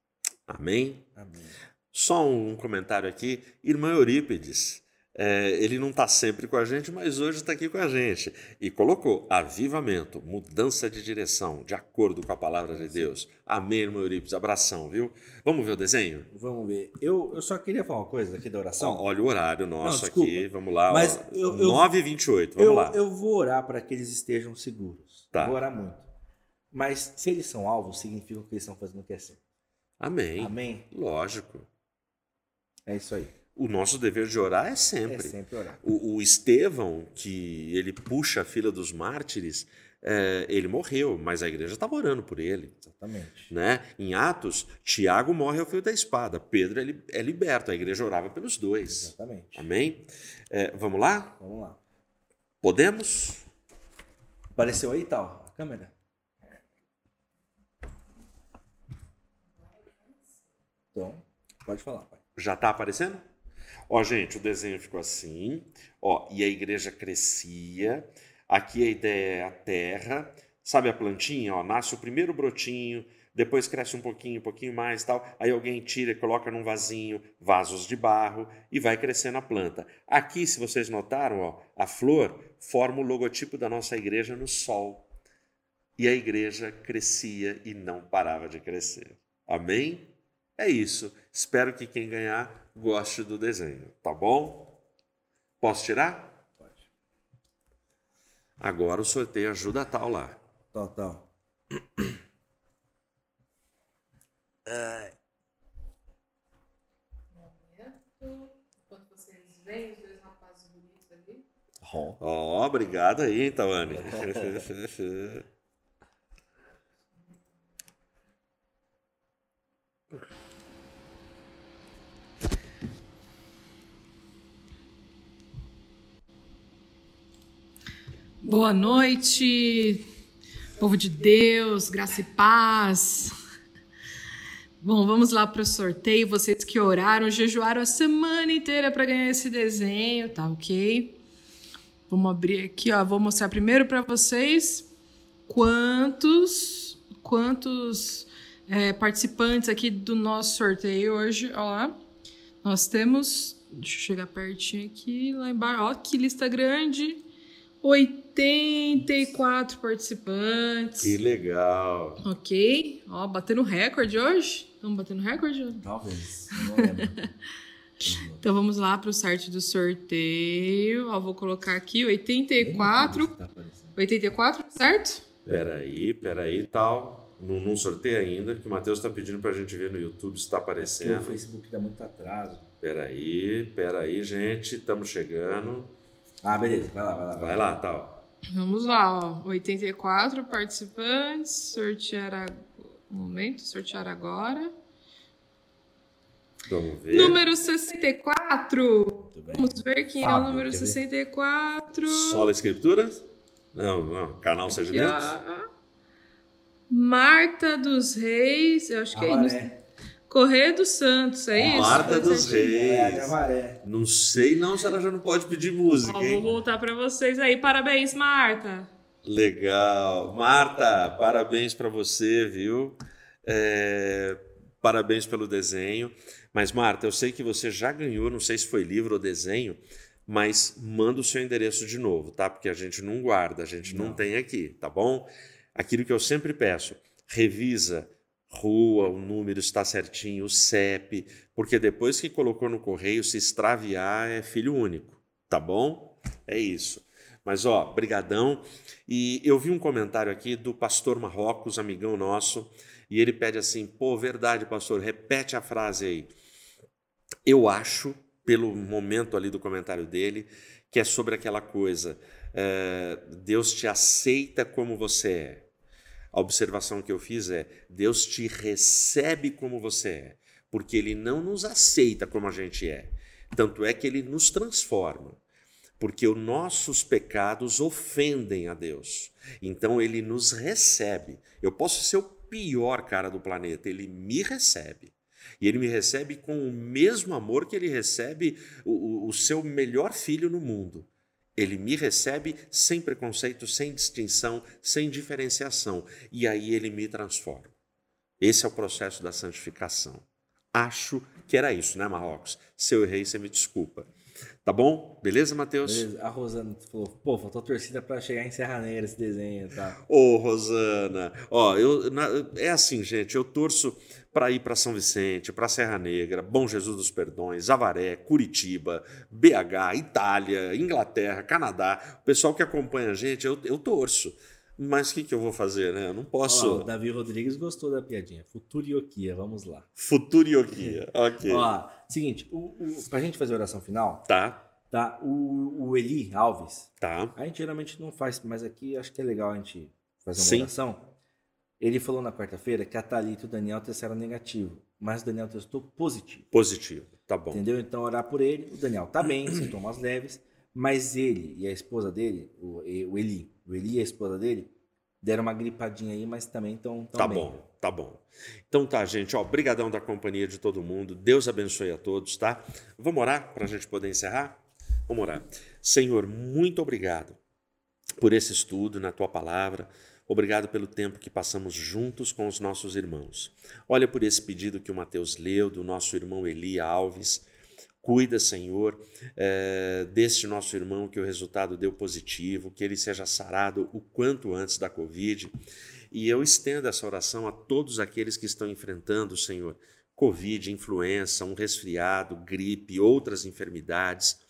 Amém? Amém. Só um comentário aqui. Irmã Eurípides, é, ele não está sempre com a gente, mas hoje está aqui com a gente. E colocou avivamento, mudança de direção, de acordo com a palavra de Deus. Amém, irmã Eurípides. Abração, viu? Vamos ver o desenho? Vamos ver. Eu, eu só queria falar uma coisa aqui da oração. Ó, olha o horário nosso desculpa. aqui. Vamos lá. Mas ó, eu- eu- 9h28. Vamos eu, lá. eu vou orar para que eles estejam seguros. Tá. Vou orar muito. Mas se eles são alvos, significa que eles estão fazendo o que é certo. Amém. Amém? Lógico. É isso aí. O nosso dever de orar é É sempre. sempre orar. O, o Estevão, que ele puxa a fila dos mártires, é, ele morreu, mas a igreja estava orando por ele. Exatamente. Né? Em Atos, Tiago morre ao fio da espada, Pedro é, é liberto, a igreja orava pelos dois. Exatamente. Amém? É, vamos lá? Vamos lá. Podemos? Apareceu aí, tal, a câmera. Então, pode falar, pai. Já está aparecendo? Ó, gente, o desenho ficou assim. Ó, e a igreja crescia. Aqui a ideia é a terra. Sabe a plantinha? Ó, nasce o primeiro brotinho, depois cresce um pouquinho, um pouquinho mais tal. Aí alguém tira coloca num vasinho, vasos de barro, e vai crescendo a planta. Aqui, se vocês notaram, ó, a flor forma o logotipo da nossa igreja no sol. E a igreja crescia e não parava de crescer. Amém? É isso. Espero que quem ganhar goste do desenho, tá bom? Posso tirar? Pode. Agora o sorteio ajuda a tal lá. Tal, tal. Momento. Enquanto vocês veem os dois rapazes bonitos ali. Ó. Ó, obrigado aí, Tawane. Boa noite, povo de Deus, graça e paz. Bom, vamos lá para o sorteio. Vocês que oraram, jejuaram a semana inteira para ganhar esse desenho, tá ok? Vamos abrir aqui, ó. Vou mostrar primeiro para vocês quantos, quantos é, participantes aqui do nosso sorteio hoje. Ó nós temos. Deixa eu chegar pertinho aqui, lá embaixo. Ó, que lista grande. 84 participantes. que legal. Ok. Ó, batendo recorde hoje. Estamos batendo recorde? Talvez. Não lembro. Então vamos lá para o site do sorteio. Ó, vou colocar aqui 84. Tá aparecendo. 84, certo? Peraí, peraí, tal. Não, não sorteio ainda, que o Matheus está pedindo para a gente ver no YouTube se está o aparecendo. Facebook dá muito atraso. Peraí, peraí, gente, estamos chegando. Ah, beleza. Vai lá, vai lá. Vai lá, tal. Vamos lá, ó. 84 participantes. Sortear a... Um momento, sortear agora. Vamos ver. Número 64. Muito bem. Vamos ver quem é o Fábio, número quer ver? 64. Sola Escrituras? Não, não. Canal Seja. Marta dos Reis, eu acho que é isso. Avaré. Correia dos Santos, é isso? Marta dos. Reis. É. Não sei não se ela já não pode pedir música, Ó, vou voltar para vocês aí. Parabéns, Marta. Legal. Marta, parabéns para você, viu? É, Parabéns pelo desenho. Mas, Marta, eu sei que você já ganhou, não sei se foi livro ou desenho, mas manda o seu endereço de novo, tá? Porque a gente não guarda, a gente não, Não. tem aqui, tá bom? Aquilo que eu sempre peço, revisa rua, o número está certinho, o CEP, porque depois que colocou no correio, se extraviar é filho único, tá bom? É isso. Mas ó, brigadão. E eu vi um comentário aqui do pastor Marrocos, amigão nosso, e ele pede assim: "Pô, verdade, pastor, repete a frase aí". Eu acho, pelo momento ali do comentário dele, que é sobre aquela coisa: é, Deus te aceita como você é. A observação que eu fiz é: Deus te recebe como você é, porque Ele não nos aceita como a gente é. Tanto é que Ele nos transforma, porque os nossos pecados ofendem a Deus. Então Ele nos recebe. Eu posso ser o pior cara do planeta, Ele me recebe. E ele me recebe com o mesmo amor que ele recebe o, o- o seu melhor filho no mundo. Ele me recebe sem preconceito, sem distinção, sem diferenciação. E aí ele me transforma. Esse é o processo da santificação. Acho que era isso, né, Marrocos? Se eu errei, você me desculpa. Tá bom? Beleza, Matheus? Beleza. A Rosana falou, pô, faltou torcida pra chegar em Serra Negra esse desenho tal. Ô, Rosana, ó, eu, na- é assim, gente, eu torço para ir para São Vicente, para Serra Negra, Bom Jesus dos Perdões, Avaré, Curitiba, BH, Itália, Inglaterra, Canadá. O pessoal que acompanha a gente, eu, eu torço. Mas o que, que eu vou fazer, né? Eu não Ó, posso. o Davi Rodrigues gostou da piadinha. Futurioquia, vamos lá. Futurioquia. Ok. Ó, seguinte, o, o, pra gente fazer a oração final, Tá, tá? O, o Eli Alves, tá. a gente geralmente não faz, mas aqui acho que é legal a gente fazer uma Sim. oração. Ele falou na quarta-feira que a Thalita e o Daniel testaram negativo, mas o Daniel testou positivo. Positivo. Tá bom. Entendeu? Então, orar por ele. O Daniel tá bem, sintomas leves, mas ele e a esposa dele, o, o Eli, o Eli e a esposa dele, deram uma gripadinha aí, mas também estão Tá bem. bom, tá bom. Então tá, gente, ó, brigadão da companhia de todo mundo. Deus abençoe a todos, tá? Vamos orar para a gente poder encerrar? Vamos orar. Senhor, muito obrigado por esse estudo na tua palavra. Obrigado pelo tempo que passamos juntos com os nossos irmãos. Olha por esse pedido que o Mateus leu do nosso irmão Eli Alves. Cuida, Senhor, eh, deste nosso irmão que o resultado deu positivo, que ele seja sarado o quanto antes da Covid. E eu estendo essa oração a todos aqueles que estão enfrentando, Senhor, Covid, influenza, um resfriado, gripe, outras enfermidades.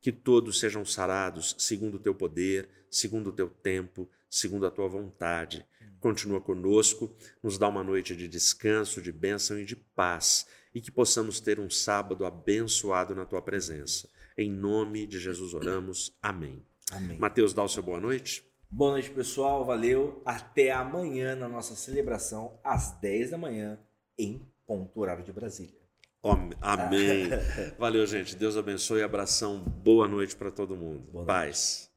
Que todos sejam sarados segundo o teu poder, segundo o teu tempo, segundo a tua vontade. Continua conosco, nos dá uma noite de descanso, de bênção e de paz, e que possamos ter um sábado abençoado na tua presença. Em nome de Jesus oramos. Amém. Amém. Mateus, dá o seu boa noite. Boa noite, pessoal. Valeu. Até amanhã na nossa celebração, às 10 da manhã, em ponto horário de Brasília. Am- Amém. Valeu, gente. Deus abençoe. Abração. Boa noite para todo mundo. Boa noite. Paz.